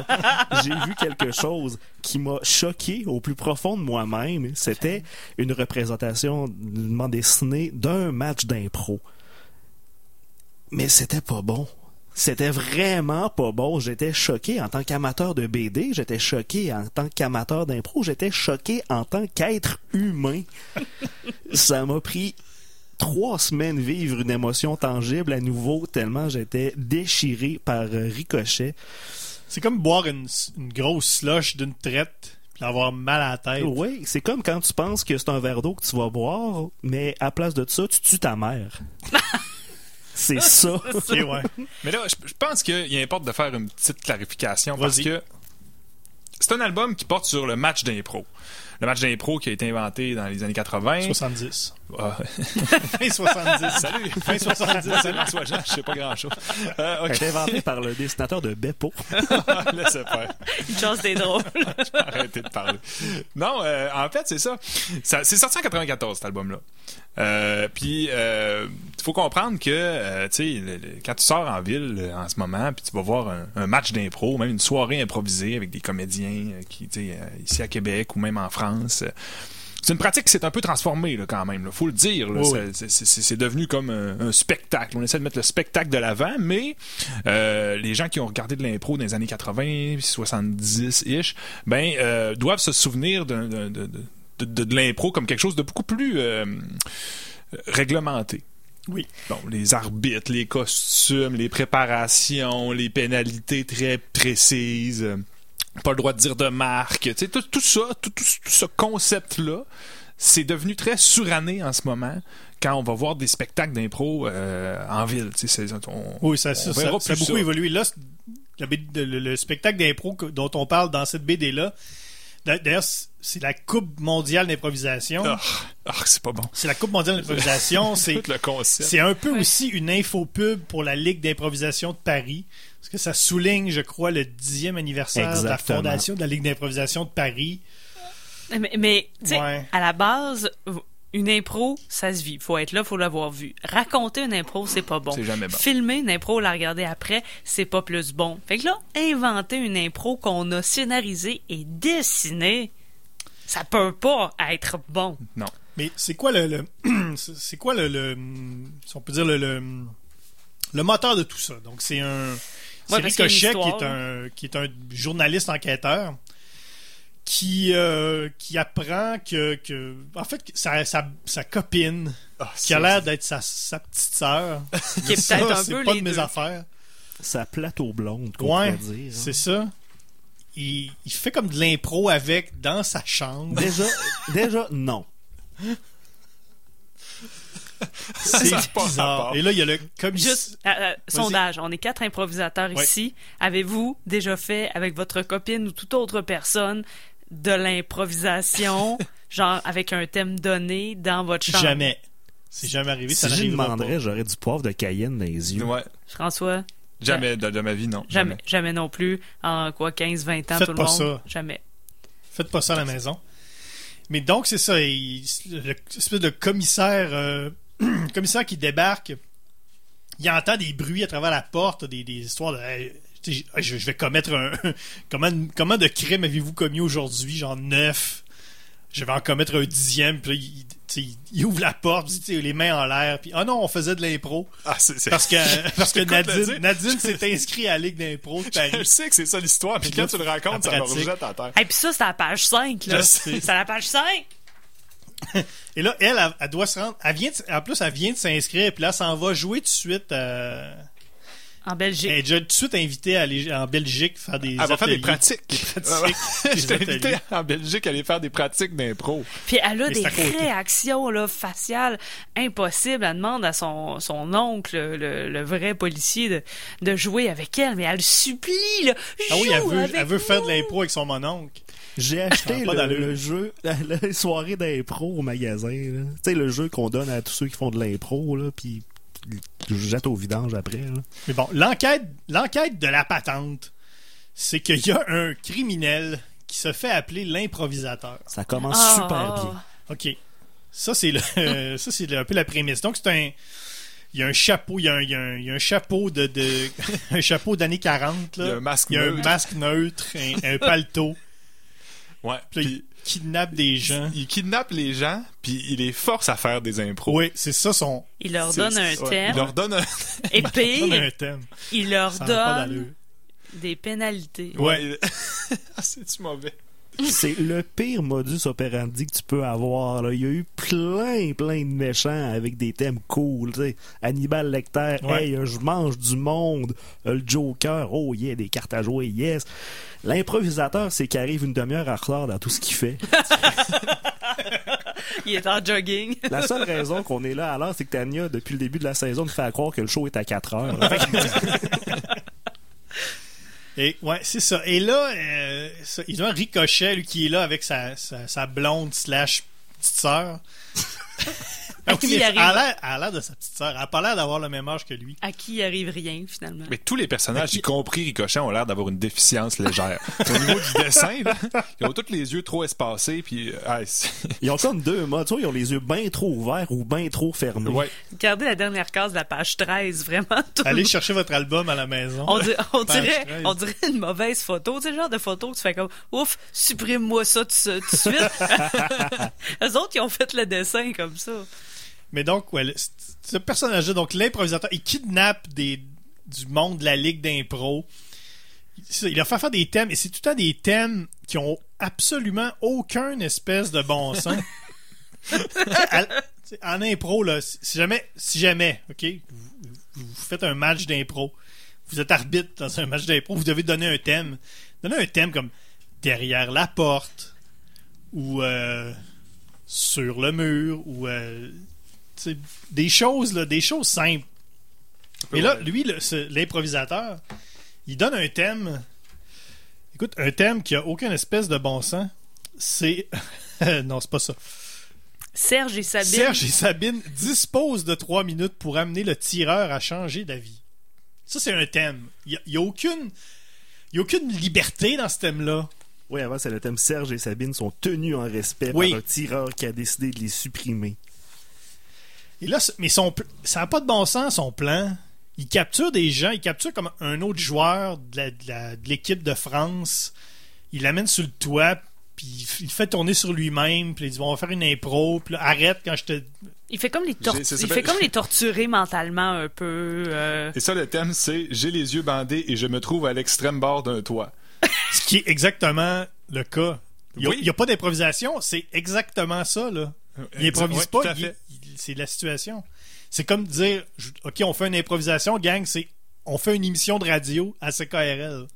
J'ai vu quelque chose qui m'a choqué au plus profond de moi-même. C'était une représentation d'une bande dessinée d'un match d'impro. mais c'était pas bon. C'était vraiment pas bon. J'étais choqué en tant qu'amateur de BD, j'étais choqué en tant qu'amateur d'impro, j'étais choqué en tant qu'être humain. Ça m'a pris trois semaines vivre une émotion tangible à nouveau tellement j'étais déchiré par euh, Ricochet. C'est comme boire une, une grosse slush d'une traite puis avoir mal à la tête. Oui, c'est comme quand tu penses que c'est un verre d'eau que tu vas boire, mais à place de ça, tu tues ta mère. c'est ça. Ouais. Mais là, je, je pense qu'il importe de faire une petite clarification parce que c'est un album qui porte sur le match d'impro. Le match d'impro qui a été inventé dans les années 80. 70. Ah, Fin 70. salut! Fin 70. Salut François Jean, je sais pas grand chose. Euh, inventé par le dessinateur de Beppo. laissez faire. Une chance t'es drôle. Je vais arrêter de parler. Non, euh, en fait, c'est ça. ça c'est sorti en 94, cet album-là. Euh, puis, il faut comprendre que, euh, tu sais, le- le- quand tu sors en ville euh, en ce moment, puis tu vas voir un, un match d'impro, même une soirée improvisée avec des comédiens euh, qui, tu sais, euh, ici à Québec ou même en France. c'est une pratique qui s'est un peu transformée là, quand même. Là. Faut le dire. Oui, C'est- devenu comme un, un spectacle. On essaie de mettre le spectacle de l'avant, mais euh, les gens qui ont regardé de l'impro dans les années 80, 70-ish, ben euh, doivent se souvenir de, de, de, de- de l'impro comme quelque chose de beaucoup plus euh, réglementé. Oui. Bon, les arbitres, les costumes, les préparations, les pénalités très précises, pas le droit de dire de marque, tu sais, tout, tout ça, tout, tout- tout ce concept-là, c'est devenu très suranné en ce moment quand on va voir des spectacles d'impro euh, en ville. tu sais, c'est- on- Oui, ça, on ça, verra ça- ça a beaucoup ça. évolué. Là, c'est- la BD le, le spectacle d'impro dont on parle dans cette BD-là, d'a- d'ailleurs, c'est- la Coupe mondiale d'improvisation. Ah, ah, c'est pas bon. C'est la Coupe mondiale d'improvisation. c'est Tout le concept. c'est un peu Ouais. aussi une infopub pour la Ligue d'improvisation de Paris. Parce que ça souligne, je crois, le dixième anniversaire de la fondation de la Ligue d'improvisation de Paris. Mais, mais, tu sais, Ouais. à la base, une impro, ça se vit. Faut être là, faut l'avoir vu. Raconter une impro, c'est pas bon. C'est jamais bon. Filmer une impro, la regarder après, c'est pas plus bon. Fait que là, inventer une impro qu'on a scénarisée et dessinée, ça peut pas être bon. Non. Mais c'est quoi le, le- c'est c'est quoi le, le- si on peut dire le, le, le moteur de tout ça? Donc c'est un c'est Ricochet qui est un qui est un journaliste enquêteur qui euh, qui apprend que, que en fait sa, sa, sa copine Ah, qui a l'air d'être sa, sa petite sœur Qui est peut-être un c'est peu pas les de mes deux. affaires Sa plateau blonde, qu'on ouais hein. c'est ça il, il fait comme de l'impro avec dans sa chambre Déjà, déjà, non. C'est Ça bizarre et là il y a le commissaire Juste, euh, euh, sondage, on est quatre improvisateurs Ouais. ici. Avez-vous déjà fait avec votre copine ou toute autre personne de l'improvisation, genre avec un thème donné dans votre chambre? Jamais. C'est jamais arrivé. ça Si je n'arrivera demanderais, j'aurais du poivre de Cayenne dans les yeux. Ouais. François? Jamais de, de ma vie, non. Jamais. Jamais non plus. En quoi, 15, 20 ans, Faites tout le pas monde? ça. Jamais. Faites pas ça à la maison. Mais donc, c'est ça. il- le espèce de commissaire, euh, commissaire qui débarque, il entend des bruits à travers la porte, des, des histoires de. hey, je, je vais commettre un. comment, comment de crimes avez-vous commis aujourd'hui Genre neuf? Je vais en commettre un dixième. Puis là, il, il ouvre la porte, puis, sais, les mains en l'air. Puis, ah non, on faisait de l'impro. Ah, c'est, c'est- Parce que, parce que Nadine? Nadine s'est inscrit à la Ligue d'impro de Je sais que c'est ça l'histoire, puis quand tu le racontes, ça me rejette à terre. Et puis ça, c'est à la page 5, là. Je sais. C'est à la page 5! Et là, elle, elle, elle doit se rendre. Elle vient de- en plus, elle vient de s'inscrire, puis là, elle s'en va jouer tout de suite. euh, En Belgique. elle est déjà tout de suite invitée à aller en Belgique faire des. Elle va faire des pratiques. pratiques, des Je t'ai invité ateliers. en Belgique à aller faire des pratiques d'impro. Puis elle a Mais des réactions là, faciales impossibles. Elle demande à son, son oncle, le, le vrai policier, de, de jouer avec elle, mais elle supplie. Là, Ah oui, elle veut, avec elle veut faire de l'impro avec son mononcle. J'ai acheté le, jeu, la, la soirée d'impro au magasin. Tu sais, le jeu qu'on donne à tous ceux qui font de l'impro, là, puis je jette au vidange après. là. Mais bon, l'enquête, l'enquête de la patente, c'est qu'il y a un criminel qui se fait appeler l'improvisateur. Ça commence Ah, super bien. OK. Ça, c'est le, ça, c'est un peu la prémisse. Donc, c'est un. Il y a un chapeau, il y a un, il y a un, il y a un chapeau de, de un chapeau d'années 40. Là. Il y a un masque Il y a un neutre. masque neutre, un, un paletot. Ouais. Puis kidnappe des gens. il kidnappe les gens, puis il les force à faire des impros. Oui, c'est ça son. Il leur donne un ouais. thème. Il leur donne un. Et puis, un thème. il leur Ça n'a pas d'allure. donne des pénalités. Ouais. Ah, C'est-tu mauvais? C'est le pire modus operandi que tu peux avoir. Là. Il y a eu plein, plein de méchants avec des thèmes cool. tu sais. Hannibal Lecter, Ouais. hey, euh, je mange du monde. Euh, Le Joker, oh yeah, des cartes à jouer, yes. L'improvisateur, c'est qu'il arrive une demi-heure en retard dans tout ce qu'il fait. Il est en jogging. La seule raison qu'on est là alors, c'est que Tania, depuis le début de la saison, nous fait croire que le show est à 4 heures. Et ouais, c'est ça. Et là, euh, ça, ils ont un ricochet, lui, qui est là avec sa, sa, sa blonde slash petite sœur. Ah qui il arrive? a l'air- elle a l'air de sa petite sœur. Elle a pas l'air d'avoir le même âge que lui. À qui il arrive rien, finalement? Mais tous les personnages, y compris Ricochet, ont l'air d'avoir une déficience légère. Au niveau du dessin, là, ils ont tous les yeux trop espacés, puis euh, ah, c'est- Ils ont comme deux modes. Ils ont les yeux bien trop ouverts ou bien trop fermés. ouais. Regardez la dernière case de la page 13, vraiment. Tout Allez chercher votre album à la maison. on, di- on Page dirait, 13. on dirait une mauvaise photo. Tu sais, le genre de photo que tu fais comme, ouf, supprime-moi ça tout, tout de suite. Eux autres, ils ont fait le dessin comme ça. Mais donc, ouais, le- ce personnage-là, donc l'improvisateur, il kidnappe des, du monde de la ligue d'impro. Il leur fait faire des thèmes, et c'est tout le temps des thèmes qui ont absolument aucun espèce de bon sens. En impro, là, si si jamais, si jamais, OK, vous, vous faites un match d'impro, vous êtes arbitre dans un match d'impro, vous devez donner un thème. Donnez un thème comme derrière la porte, ou euh, sur le mur, ou euh, t'sais, des choses, là, des choses simples. Et là, lui, l'improvisateur, il donne un thème. Écoute, un thème qui a aucune espèce de bon sens. C'est. non, c'est pas ça. Serge et Sabine. Serge et Sabine disposent de trois minutes pour amener le tireur à changer d'avis. Ça, c'est un thème. Il n'y a, aucune. Il y a aucune liberté dans ce thème-là. Oui, avant, c'est le thème Serge et Sabine sont tenus en respect Oui. par un tireur qui a décidé de les supprimer. Et là, mais son, ça n'a pas de bon sens, son plan. Il capture des gens, il capture comme un autre joueur de l'équipe de, France. Il l'amène sur le toit, puis il il le fait tourner sur lui-même, puis il dit On va faire une impro, puis là, arrête quand je te. Il fait comme les, tor- il fait comme les torturer mentalement un peu. euh, Et ça, le thème, c'est J'ai les yeux bandés et je me trouve à l'extrême bord d'un toit. Ce qui est exactement le cas. Il n'y a, Oui. pas d'improvisation, c'est exactement ça, là. Il Exact- improvise ouais, pas, tout à il- fait. il- c'est la situation. C'est comme dire je- OK, on fait une improvisation, gang, c'est on fait une émission de radio à CKRL.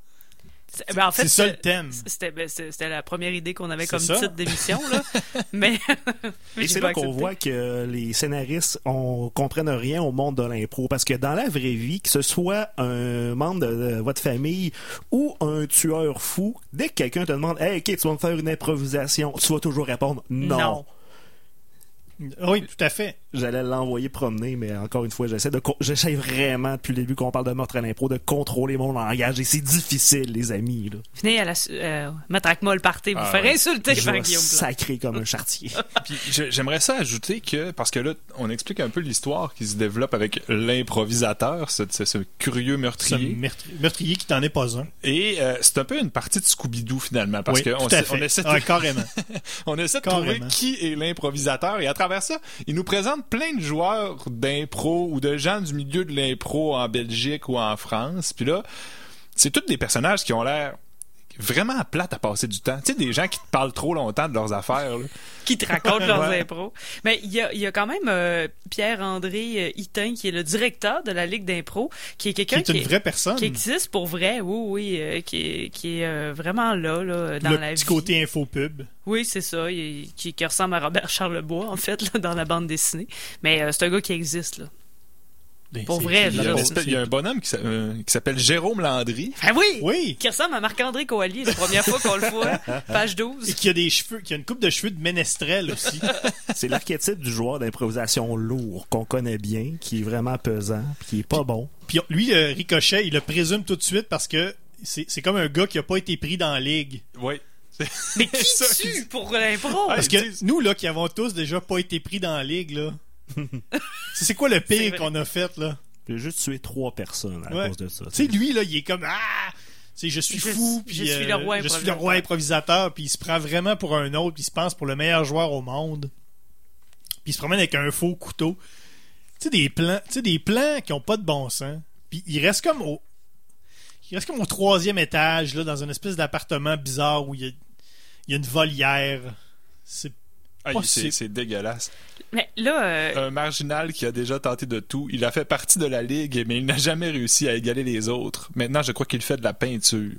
c'est- ben, en fait, ça le thème. C'était ben, c'est- c'était la première idée qu'on avait comme ça. titre d'émission, là. Mais. mais Et c'est là qu'on voit que les scénaristes on comprennent rien au monde de l'impro. Parce que dans la vraie vie, que ce soit un membre de, de votre famille ou un tueur fou, dès que quelqu'un te demande Hey, ok, tu vas me faire une improvisation, tu vas toujours répondre non. Non. Oui, tout à fait. J'allais l'envoyer promener, mais encore une fois, j'essaie de j'essaie vraiment depuis le début qu'on parle de meurtre à l'impro de contrôler mon langage et c'est difficile, les amis. Là. Venez à la euh, mettre avec moi le party, vous Ah faire ouais. insulter Je par Guillaume sacrer comme un chartier. J'aimerais ça ajouter que, parce que là, on explique un peu l'histoire qui se développe avec l'improvisateur, ce, ce- ce curieux Ce meurtrier. meurtrier, meurtrier qui t'en est pas un. Et euh, c'est un peu une partie de Scooby-Doo finalement, parce oui, que tout on, fait. on essaie de Ah, carrément. On essaie de trouver Carrément. qui est l'improvisateur et à travers ça, il nous présente plein de joueurs d'impro ou de gens du milieu de l'impro en Belgique ou en France. Puis là, c'est tous des personnages qui ont l'air vraiment plates à passer du temps. Tu sais, des gens qui te parlent trop longtemps de leurs affaires. là. qui te racontent leurs Ouais. impros. Mais il y a, y a quand même euh, Pierre-André euh, Hitin, qui est le directeur de la Ligue d'impro, qui est qui quelqu'un est une qui, vraie personne. qui existe pour vrai, oui, oui, euh, qui est, qui est euh, vraiment là, là, dans le la petit vie. côté infopub. Oui, c'est ça, il- qui, qui ressemble à Robert Charlebois, en fait, là, dans la bande dessinée. Mais c'est un gars qui existe, là. Ben, Pour vrai, Il y, a là, il y a un bonhomme qui s'a- euh, qui s'appelle Jérôme Landry. Ah oui! Oui! Qui ressemble à Marc-André Coallier, la première fois qu'on le voit, page Et 12. qui a des cheveux, qui a une coupe de cheveux de ménestrel aussi. C'est l'archétype du joueur d'improvisation lourd qu'on connaît bien, qui est vraiment pesant, puis qui est pas bon. Puis lui, euh, Ricochet, il le présume tout de suite parce que c'est c'est comme un gars qui a pas été pris dans la ligue. Oui. Mais qui Ça, tue pour l'impro? Parce que nous, là, qui avons tous déjà pas été pris dans la ligue, là. c'est quoi le pire qu'on a fait, là? J'ai juste tué trois personnes à Ouais. cause de ça. Tu sais, lui, là, il est comme Ah! sais, je suis Je- fou, je puis suis le euh, roi je suis le roi improvisateur, puis il se prend vraiment pour un autre, puis il se pense pour le meilleur joueur au monde. Puis il se promène avec un faux couteau. Tu sais, des plans, tu sais, des plans qui ont pas de bon sens. Puis il reste comme au, il reste comme au troisième étage, là, dans une espèce d'appartement bizarre où il y a, il y a une volière. C'est Ah, Oh, c'est dégueulasse. Mais là, euh, Un marginal qui a déjà tenté de tout. Il a fait partie de la ligue, mais il n'a jamais réussi à égaler les autres. Maintenant, je crois qu'il fait de la peinture.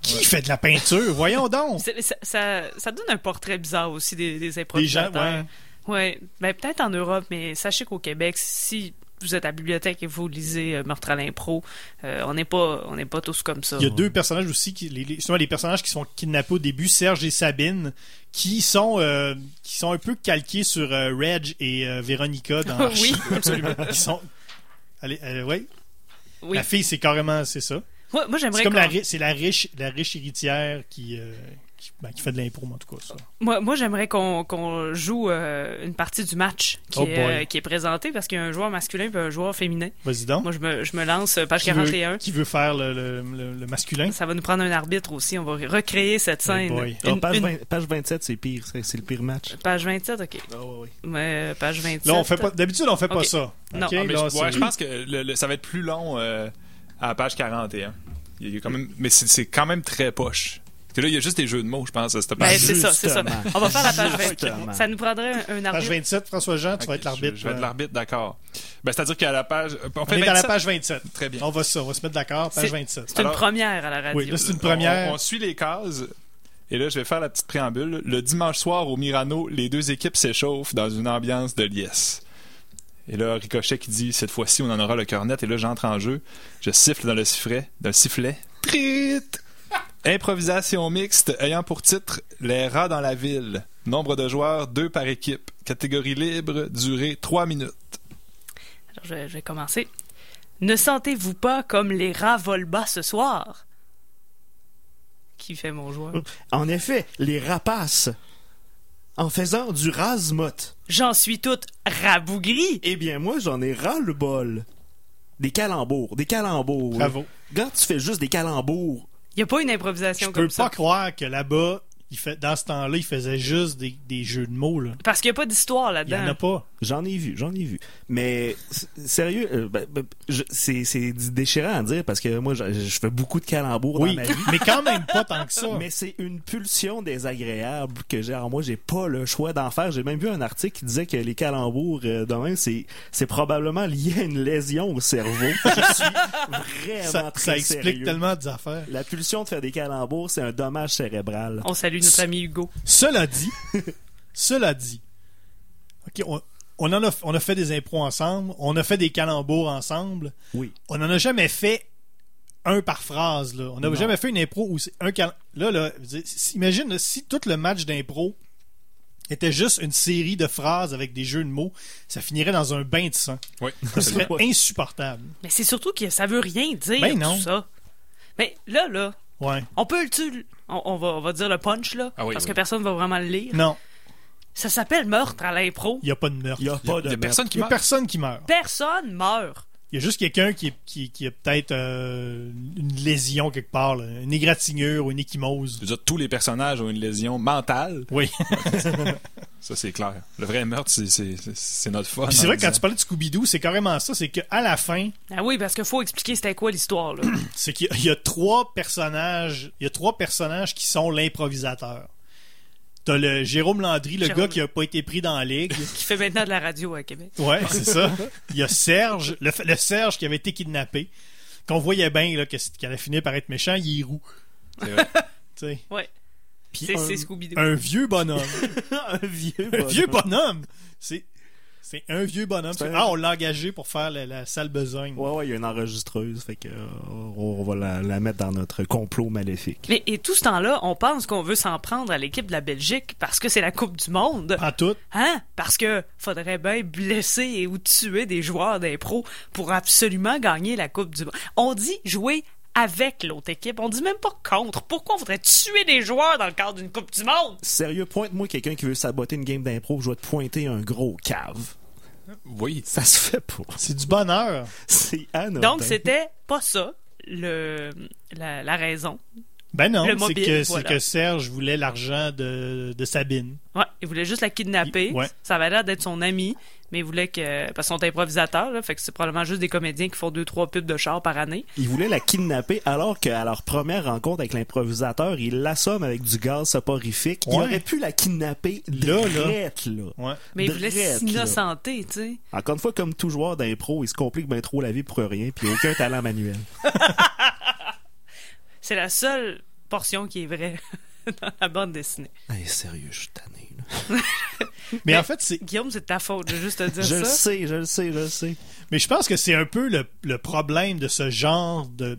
qui fait de la peinture, voyons donc. ça, ça, ça donne un portrait bizarre aussi des, des Des gens, improvisateurs. ouais. Ouais, ben peut-être en Europe, mais sachez qu'au Québec, si vous êtes à la bibliothèque et vous lisez euh, Meurtre à l'impro, euh, on n'est pas, on n'est pas tous comme ça. Il y a deux personnages aussi, qui, les, les, souvent les personnages qui sont kidnappés au début, Serge et Sabine, qui sont euh, qui sont un peu calqués sur euh, Reg et euh, Véronica dans. Oui. absolument. Qui sont, allez, euh, ouais. Oui. La fille, c'est carrément, c'est ça. Moi, moi, C'est j'aimerais comme la, ri- c'est la riche, la riche héritière qui, euh, qui, ben, qui fait de l'impro, en tout cas. Ça. Moi, moi j'aimerais qu'on qu'on joue euh, une partie du match qui, Oh est, euh, qui est présenté parce qu'il y a un joueur masculin et un joueur féminin. Vas-y donc. Moi, je me, je me lance, euh, page qui, 41. veut, qui veut faire le, le, le- le masculin? Ça va nous prendre un arbitre aussi. On va recréer cette Oh scène. boy. Ah, Une- page, une- 20 page 27, c'est pire. C'est le pire match. Page 27, OK. Mais, euh, page 27. Là, on fait pas, d'habitude, on fait pas Ok. ça. Non. Ok, Ah, mais là, je, ouais, je pense que le- le- ça va être plus long euh, à la page 41. Il y a quand même, mais c'est quand même très poche. Parce que là, il y a juste des jeux de mots, je pense, à cette Ben, page. c'est ça, c'est ça. Justement. On va faire la page 20. Justement. Ça nous prendrait un, un Page arbitre. 27, François-Jean, tu vas être l'arbitre. Je, je vais être euh, l'arbitre, d'accord. Ben, c'est-à-dire qu'à la page. On On fait est dans la 27. page 27. Très bien. On va, ça, on va se mettre d'accord, page C'est- 27. C'est une Alors- première à la radio. Oui, là, c'est une première. On, on suit les cases. Et là, je vais faire la petite préambule. Le dimanche soir au Mirano, les deux équipes s'échauffent dans une ambiance de liesse. Et là, Ricochet qui dit cette fois-ci, on en aura le cœur net. Et là, j'entre en jeu. Je siffle dans le sifflet. Dans le sifflet. Trit! Improvisation mixte ayant pour titre Les rats dans la ville. Nombre de joueurs, deux par équipe. Catégorie libre, durée 3 minutes. Alors, je, vais- je vais commencer. Ne sentez-vous pas comme les rats volent bas ce soir? Qui fait mon joueur? En effet, les rapaces, en faisant du rasmot, J'en suis toute rabougrie. eh bien, moi, j'en ai ras le bol. Des calembours, des calembours. Bravo. Quand tu fais juste des calembours, Il n'y a pas une Je improvisation peux comme pas ça. croire que là-bas, il fait, dans ce temps-là, il faisait juste des, des jeux de mots. Là. Parce qu'il n'y a pas d'histoire Il y en a là-dedans. pas. J'en ai vu, j'en ai vu. Mais sérieux, euh, ben, ben, je- c'est c'est déchirant à dire parce que moi, je, je fais beaucoup de calembours Oui, dans ma vie. mais quand même pas tant que ça. Mais c'est une pulsion désagréable que j'ai en moi. J'ai pas le choix d'en faire. J'ai même vu un article qui disait que les calembours, euh, de même, c'est, c'est probablement lié à une lésion au cerveau. Je suis vraiment ça, très ça explique sérieux. tellement des affaires. La pulsion de faire des calembours, c'est un dommage cérébral. On salue notre ami Hugo. Cela dit, cela dit, ok, on, on en a, on a fait des impros ensemble, on a fait des calembours ensemble, Oui. on n'en a jamais fait un par phrase. Là. On n'a jamais fait une impro où c'est un cal- Là, là, imagine là, si tout le match d'impro était juste une série de phrases avec des jeux de mots, ça finirait dans un bain de sang. Oui. Ce serait insupportable. Mais c'est surtout que ça veut rien dire, Ben non. tout ça. Mais là, là, Ouais. on peut le on, on va, on va dire le punch, là, Ah oui, parce oui. que personne va vraiment le lire. Non, Ça s'appelle meurtre à l'impro. il n'y a pas de meurtre. Il y a Il y a, pas de qui n'y meurt? personne qui meurt. Personne meurt. Il y a juste quelqu'un qui, qui, qui a peut-être euh, une lésion quelque part, là, une égratignure ou une Je échymose. veux dire, tous les personnages ont une lésion mentale. Oui. Ça, c'est clair. Le vrai meurtre, c'est- c'est c'est- c'est notre fun. C'est vrai que quand tu parlais de Scooby-Doo, c'est carrément ça. C'est qu'à la fin, Ah oui, parce qu'il faut expliquer c'était quoi l'histoire, là. c'est qu'il y a- il y a trois personnages. Il y a trois personnages qui sont l'improvisateur. T'as le Jérôme Landry, le Jérôme. gars qui a pas été pris dans la ligue. qui fait maintenant de la radio à Québec. Ouais, c'est ça. Il y a Serge, le, le Serge qui avait été kidnappé, qu'on voyait bien là, qu'il allait finir par être méchant, il est roux. C'est. Ouais. Puis C'est un, un vieux bonhomme. un vieux. un vieux bonhomme. C'est c'est un vieux bonhomme. Un- Ah, on l'a engagé pour faire la, la sale besogne. Ouais, ouais, il y a une enregistreuse, fait que euh, on, va la, la mettre dans notre complot maléfique. Mais, et tout ce temps-là, on pense qu'on veut s'en prendre à l'équipe de la Belgique parce que c'est la Coupe du Monde. En tout. Hein? Parce que faudrait bien blesser et ou tuer des joueurs d'impro pour absolument gagner la Coupe du Monde. On dit jouer avec l'autre équipe. On dit même pas contre. Pourquoi on voudrait tuer des joueurs dans le cadre d'une Coupe du Monde? Sérieux, pointe-moi quelqu'un qui veut saboter une game d'impro, je vais te pointer un gros cave. Oui. Ça se fait pas. C'est du bonheur. C'est anodin. Donc, c'était pas ça. le, la, la raison. Ben non, c'est que, voilà. que Serge voulait l'argent de, de Sabine. Ouais, il voulait juste la kidnapper. Il- ouais. Ça avait l'air d'être son ami, mais il voulait que. Parce qu'ils sont improvisateurs, là, fait que c'est probablement juste des comédiens qui font deux, trois pubs de char par année. Ils voulaient la kidnapper alors qu'à leur première rencontre avec l'improvisateur, il l'assomme avec du gaz soporifique. Il Ouais. aurait pu la kidnapper Là, là. drette, là. Ouais. Mais il voulait Drette, là. s'innocenter, tu sais. Encore une fois, comme tout joueur d'impro, il se complique bien trop la vie pour rien, puis aucun talent manuel. C'est la seule portion qui est vraie dans la bande dessinée. Hey, sérieux, je suis Mais en fait, c'est. Guillaume, c'est de ta faute de juste te dire Je le ça. sais, je le sais, je le sais. Mais je pense que c'est un peu le, le problème de ce genre de.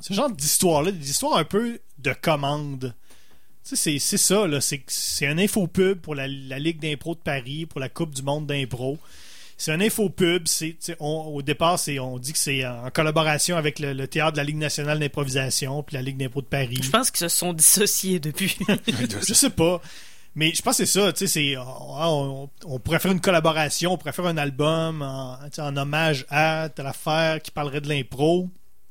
Ce genre d'histoire-là, des histoires un peu de commande. Tu sais, c'est, ça, là. C'est, un infopub pour la, la Ligue d'impro de Paris, pour la Coupe du monde d'impro. C'est un infopub. Au départ, on dit que c'est en collaboration avec le, le théâtre de la Ligue nationale d'improvisation puis la Ligue d'impro de Paris. Je pense qu'ils se sont dissociés depuis. Je sais pas. Mais je pense que c'est ça, tu sais, c'est, on, on- on pourrait faire une collaboration, on pourrait faire un album en, en hommage à telle qui parlerait de l'impro.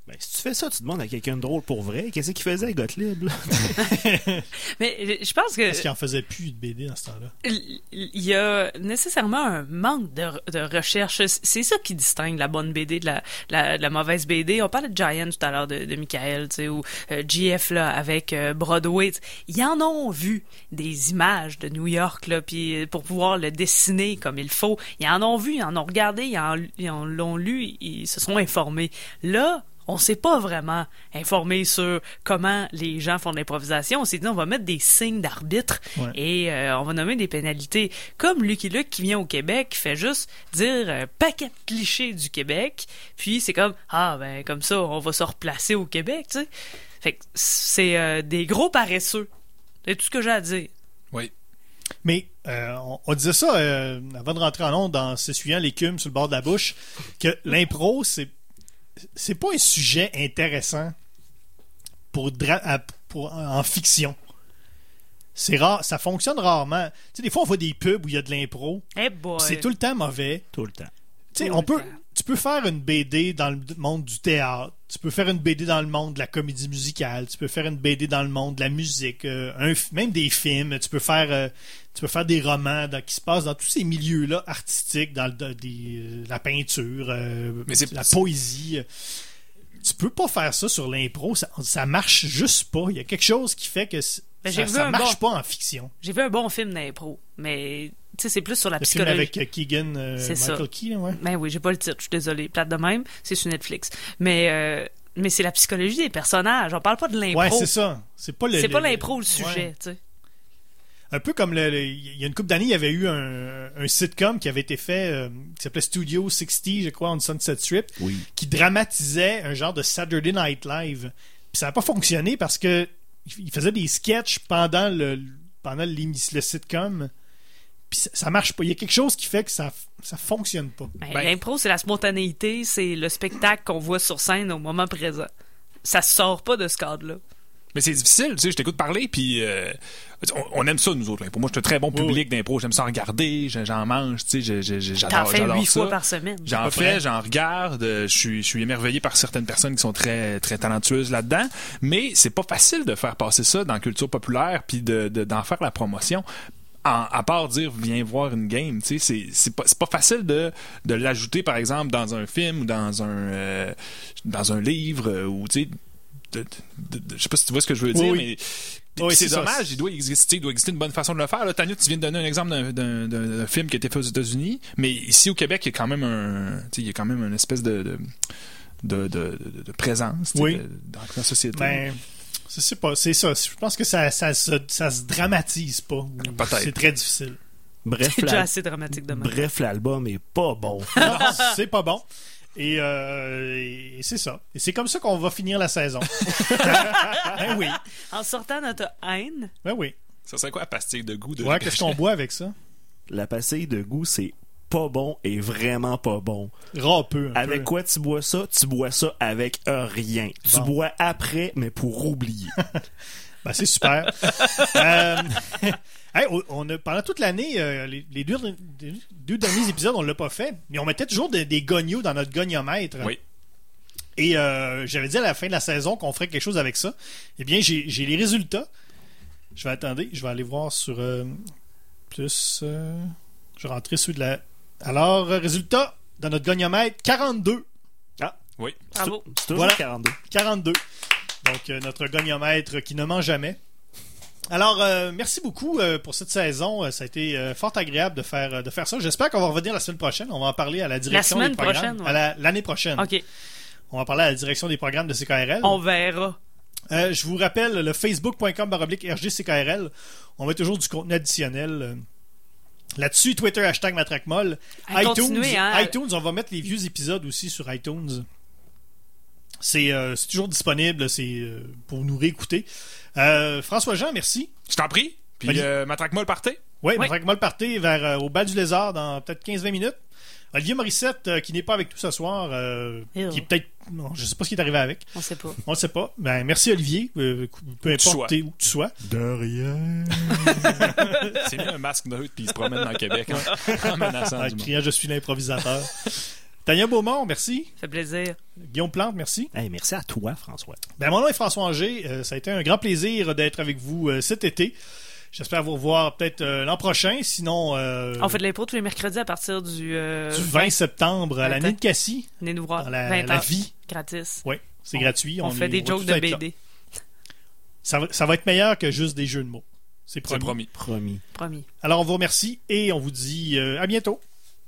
Ben, si tu fais ça, tu demandes à quelqu'un de drôle pour vrai. Qu'est-ce qu'il faisait, Gottlieb? là? mais euh, je pense que Parce qu'il en faisait plus de BD dans ce temps-là? il y a nécessairement un manque de, de recherche. C'est ça qui distingue la bonne BD de la, la, de la mauvaise BD. On parlait de Giant tout à l'heure de, de Michael, tu sais, ou euh, GF là avec euh, Broadway. Ils en ont vu des images de New York là, puis euh, pour pouvoir le dessiner comme il faut. Ils en ont vu, ils en ont regardé, ils en l'ont lu, ils se sont informés. Là, on s'est pas vraiment informé sur comment les gens font de l'improvisation. On s'est dit, on va mettre des signes d'arbitre Ouais. et euh, on va nommer des pénalités. Comme Lucky Luke qui vient au Québec, fait juste dire un paquet de clichés du Québec, puis c'est comme, ah ben comme ça, on va se replacer au Québec, tu sais. Fait que c'est euh, des gros paresseux. C'est tout ce que j'ai à dire. Oui. Mais euh, on, on disait ça euh, avant de rentrer en onde en s'essuyant l'écume sur le bord de la bouche, que l'impro, c'est c'est pas un sujet intéressant pour, dra- à- pour en fiction. C'est rare, ça fonctionne rarement. Tu sais, des fois on voit des pubs où il y a de l'impro, Eh c'est tout le temps mauvais. Tout le temps. Tu sais, on peut, temps. Tu peux faire une BD dans le monde du théâtre, tu peux faire une BD dans le monde de la comédie musicale, tu peux faire une BD dans le monde de la musique, euh, un même des films, tu peux faire, euh, tu peux faire des romans dans- qui se passent dans tous ces milieux-là artistiques, dans le, des, euh, la peinture, euh, Mais c'est- la poésie. Tu peux pas faire ça sur l'impro, ça, ça marche juste pas. Il y a quelque chose qui fait que Ben, j'ai ça, vu ça un marche bon- pas en fiction. J'ai vu un bon film d'impro, mais sais, c'est plus sur la Le film psychologie. avec euh, Keegan, euh, C'est ça. Michael Key, ouais. Ben oui, j'ai pas le titre, je suis désolée. Plate de même, c'est sur Netflix. Mais euh, mais c'est la psychologie des personnages. On parle pas de l'impro. Ouais, c'est ça. C'est pas le. C'est pas l'impro le ouais. sujet, tu sais. Un peu comme le, le- il y a une couple d'années, il y avait eu un, un sitcom qui avait été fait, euh, qui s'appelait Studio 60, je crois, on Sunset Strip, Oui. qui dramatisait un genre de Saturday Night Live. Puis ça n'a pas fonctionné parce que il faisait des sketchs pendant le pendant le sitcom. Puis ça, ça marche pas. Il y a quelque chose qui fait que ça ça fonctionne pas. Ben, Ben- L'impro, c'est la spontanéité, c'est le spectacle qu'on voit sur scène au moment présent. Ça sort pas de ce cadre-là. Mais c'est difficile, tu sais, je t'écoute parler, puis euh, on, on aime ça, nous autres. Pour moi, je suis un très bon Oui, public d'impro. J'aime ça regarder, j'en mange, tu sais, j'adore fais j'adore huit ça. fois par semaine. J'en fais, j'en regarde, euh, je suis, je suis émerveillé par certaines personnes qui sont très, très talentueuses là-dedans, mais c'est pas facile de faire passer ça dans la culture populaire puis de, de- d'en faire la promotion. À part dire viens voir une game, tu sais, c'est, pas, c'est pas facile de, de l'ajouter par exemple dans un film ou dans un euh, dans un livre euh, ou tu sais, je sais pas si tu vois ce que je veux dire, oui. mais Oui, c'est ça. dommage, il doit exister, il doit exister une bonne façon de le faire. Là, Tania, tu viens de donner un exemple d'un, film qui a été fait aux États-Unis, mais ici au Québec, il y a quand même un, il y a quand même une espèce de de, de, de- présence de- dans la société. Ben, je sais pas, c'est ça. Je pense que ça, ça, se- ça se dramatise pas. Peut-être. C'est très difficile. Bref, C'est déjà la- assez dramatique de même. Bref, l'album est pas bon. Non, c'est pas bon. Et, euh, et c'est ça. Et c'est comme ça qu'on va finir la saison. ben oui. En sortant notre haine, Ben oui. Ça serait quoi la pastille de goût de Ouais, qu'est-ce qu'on boit avec ça? La pastille de goût, c'est pas bon et vraiment pas bon. Râpeux. un Avec peu. quoi tu bois ça? Tu bois ça avec rien. Tu bois après, mais pour oublier. Ben, c'est super. Euh, hey, on- a, pendant toute l'année, euh, les, les deux, deux derniers épisodes, on l'a pas fait, mais on mettait toujours des, des gognos dans notre goniomètre. Oui. Et euh, j'avais dit à la fin de la saison qu'on ferait quelque chose avec ça. Eh bien, j'ai les résultats. Je vais attendre, je vais aller voir sur euh, plus. je vais rentrer ceux de la. Alors, euh, résultat dans notre goniomètre 42. Oui. Bravo. C'est toujours Voilà. 42. 42. Donc, euh, notre goniomètre qui ne ment jamais. Alors, euh, merci beaucoup euh, pour cette saison. Ça a été euh, fort agréable de faire, de faire ça. J'espère qu'on va revenir la semaine prochaine. On va en parler à la direction semaine des programmes. prochaine, ouais. À la- l'année prochaine. OK. On va parler à la direction des programmes de CKRL. On verra. Euh, je vous rappelle le facebook.com RGCKRL. On met toujours du contenu additionnel. Là-dessus, Twitter, hashtag matraquemolle. ITunes, hein. iTunes, on va mettre les vieux épisodes aussi sur iTunes. C'est euh, c'est toujours disponible, c'est euh, pour nous réécouter. Euh, François-Jean, merci. Je t'en prie. Puis le party. Oui, Oui. Matraquemolle partez vers euh, au bal du lézard dans peut-être 15-20 minutes. Olivier Morissette, euh, qui n'est pas avec nous ce soir, euh, qui est peut-être... non, je sais pas ce qui est arrivé avec. On sait pas. On ne sait pas. Ben, merci Olivier, euh, peu importe où tu sois. De rien. C'est mis un masque neutre puis il se promène dans le Québec en, en menaçant En criant Je suis l'improvisateur. Tania Beaumont, merci. Ça fait plaisir. Guillaume Plante, merci. Hey, merci à toi, François. Ben, mon nom est François Anger. Euh, ça a été un grand plaisir d'être avec vous euh, cet été. J'espère vous revoir peut-être euh, l'an prochain. Sinon, euh, On fait de l'impro tous les mercredis à partir du, euh, du 20 septembre à la 20. Nid de Cassis, Venez nous voir. dans la, 20 la heures. vie. Gratis. Oui, c'est gratuit. On, fait est- des jokes de. BD. Ça va, ça va être meilleur que juste des jeux de mots. C'est C'est promis. promis. Promis. Promis. Alors, on vous remercie et on vous dit euh, à bientôt.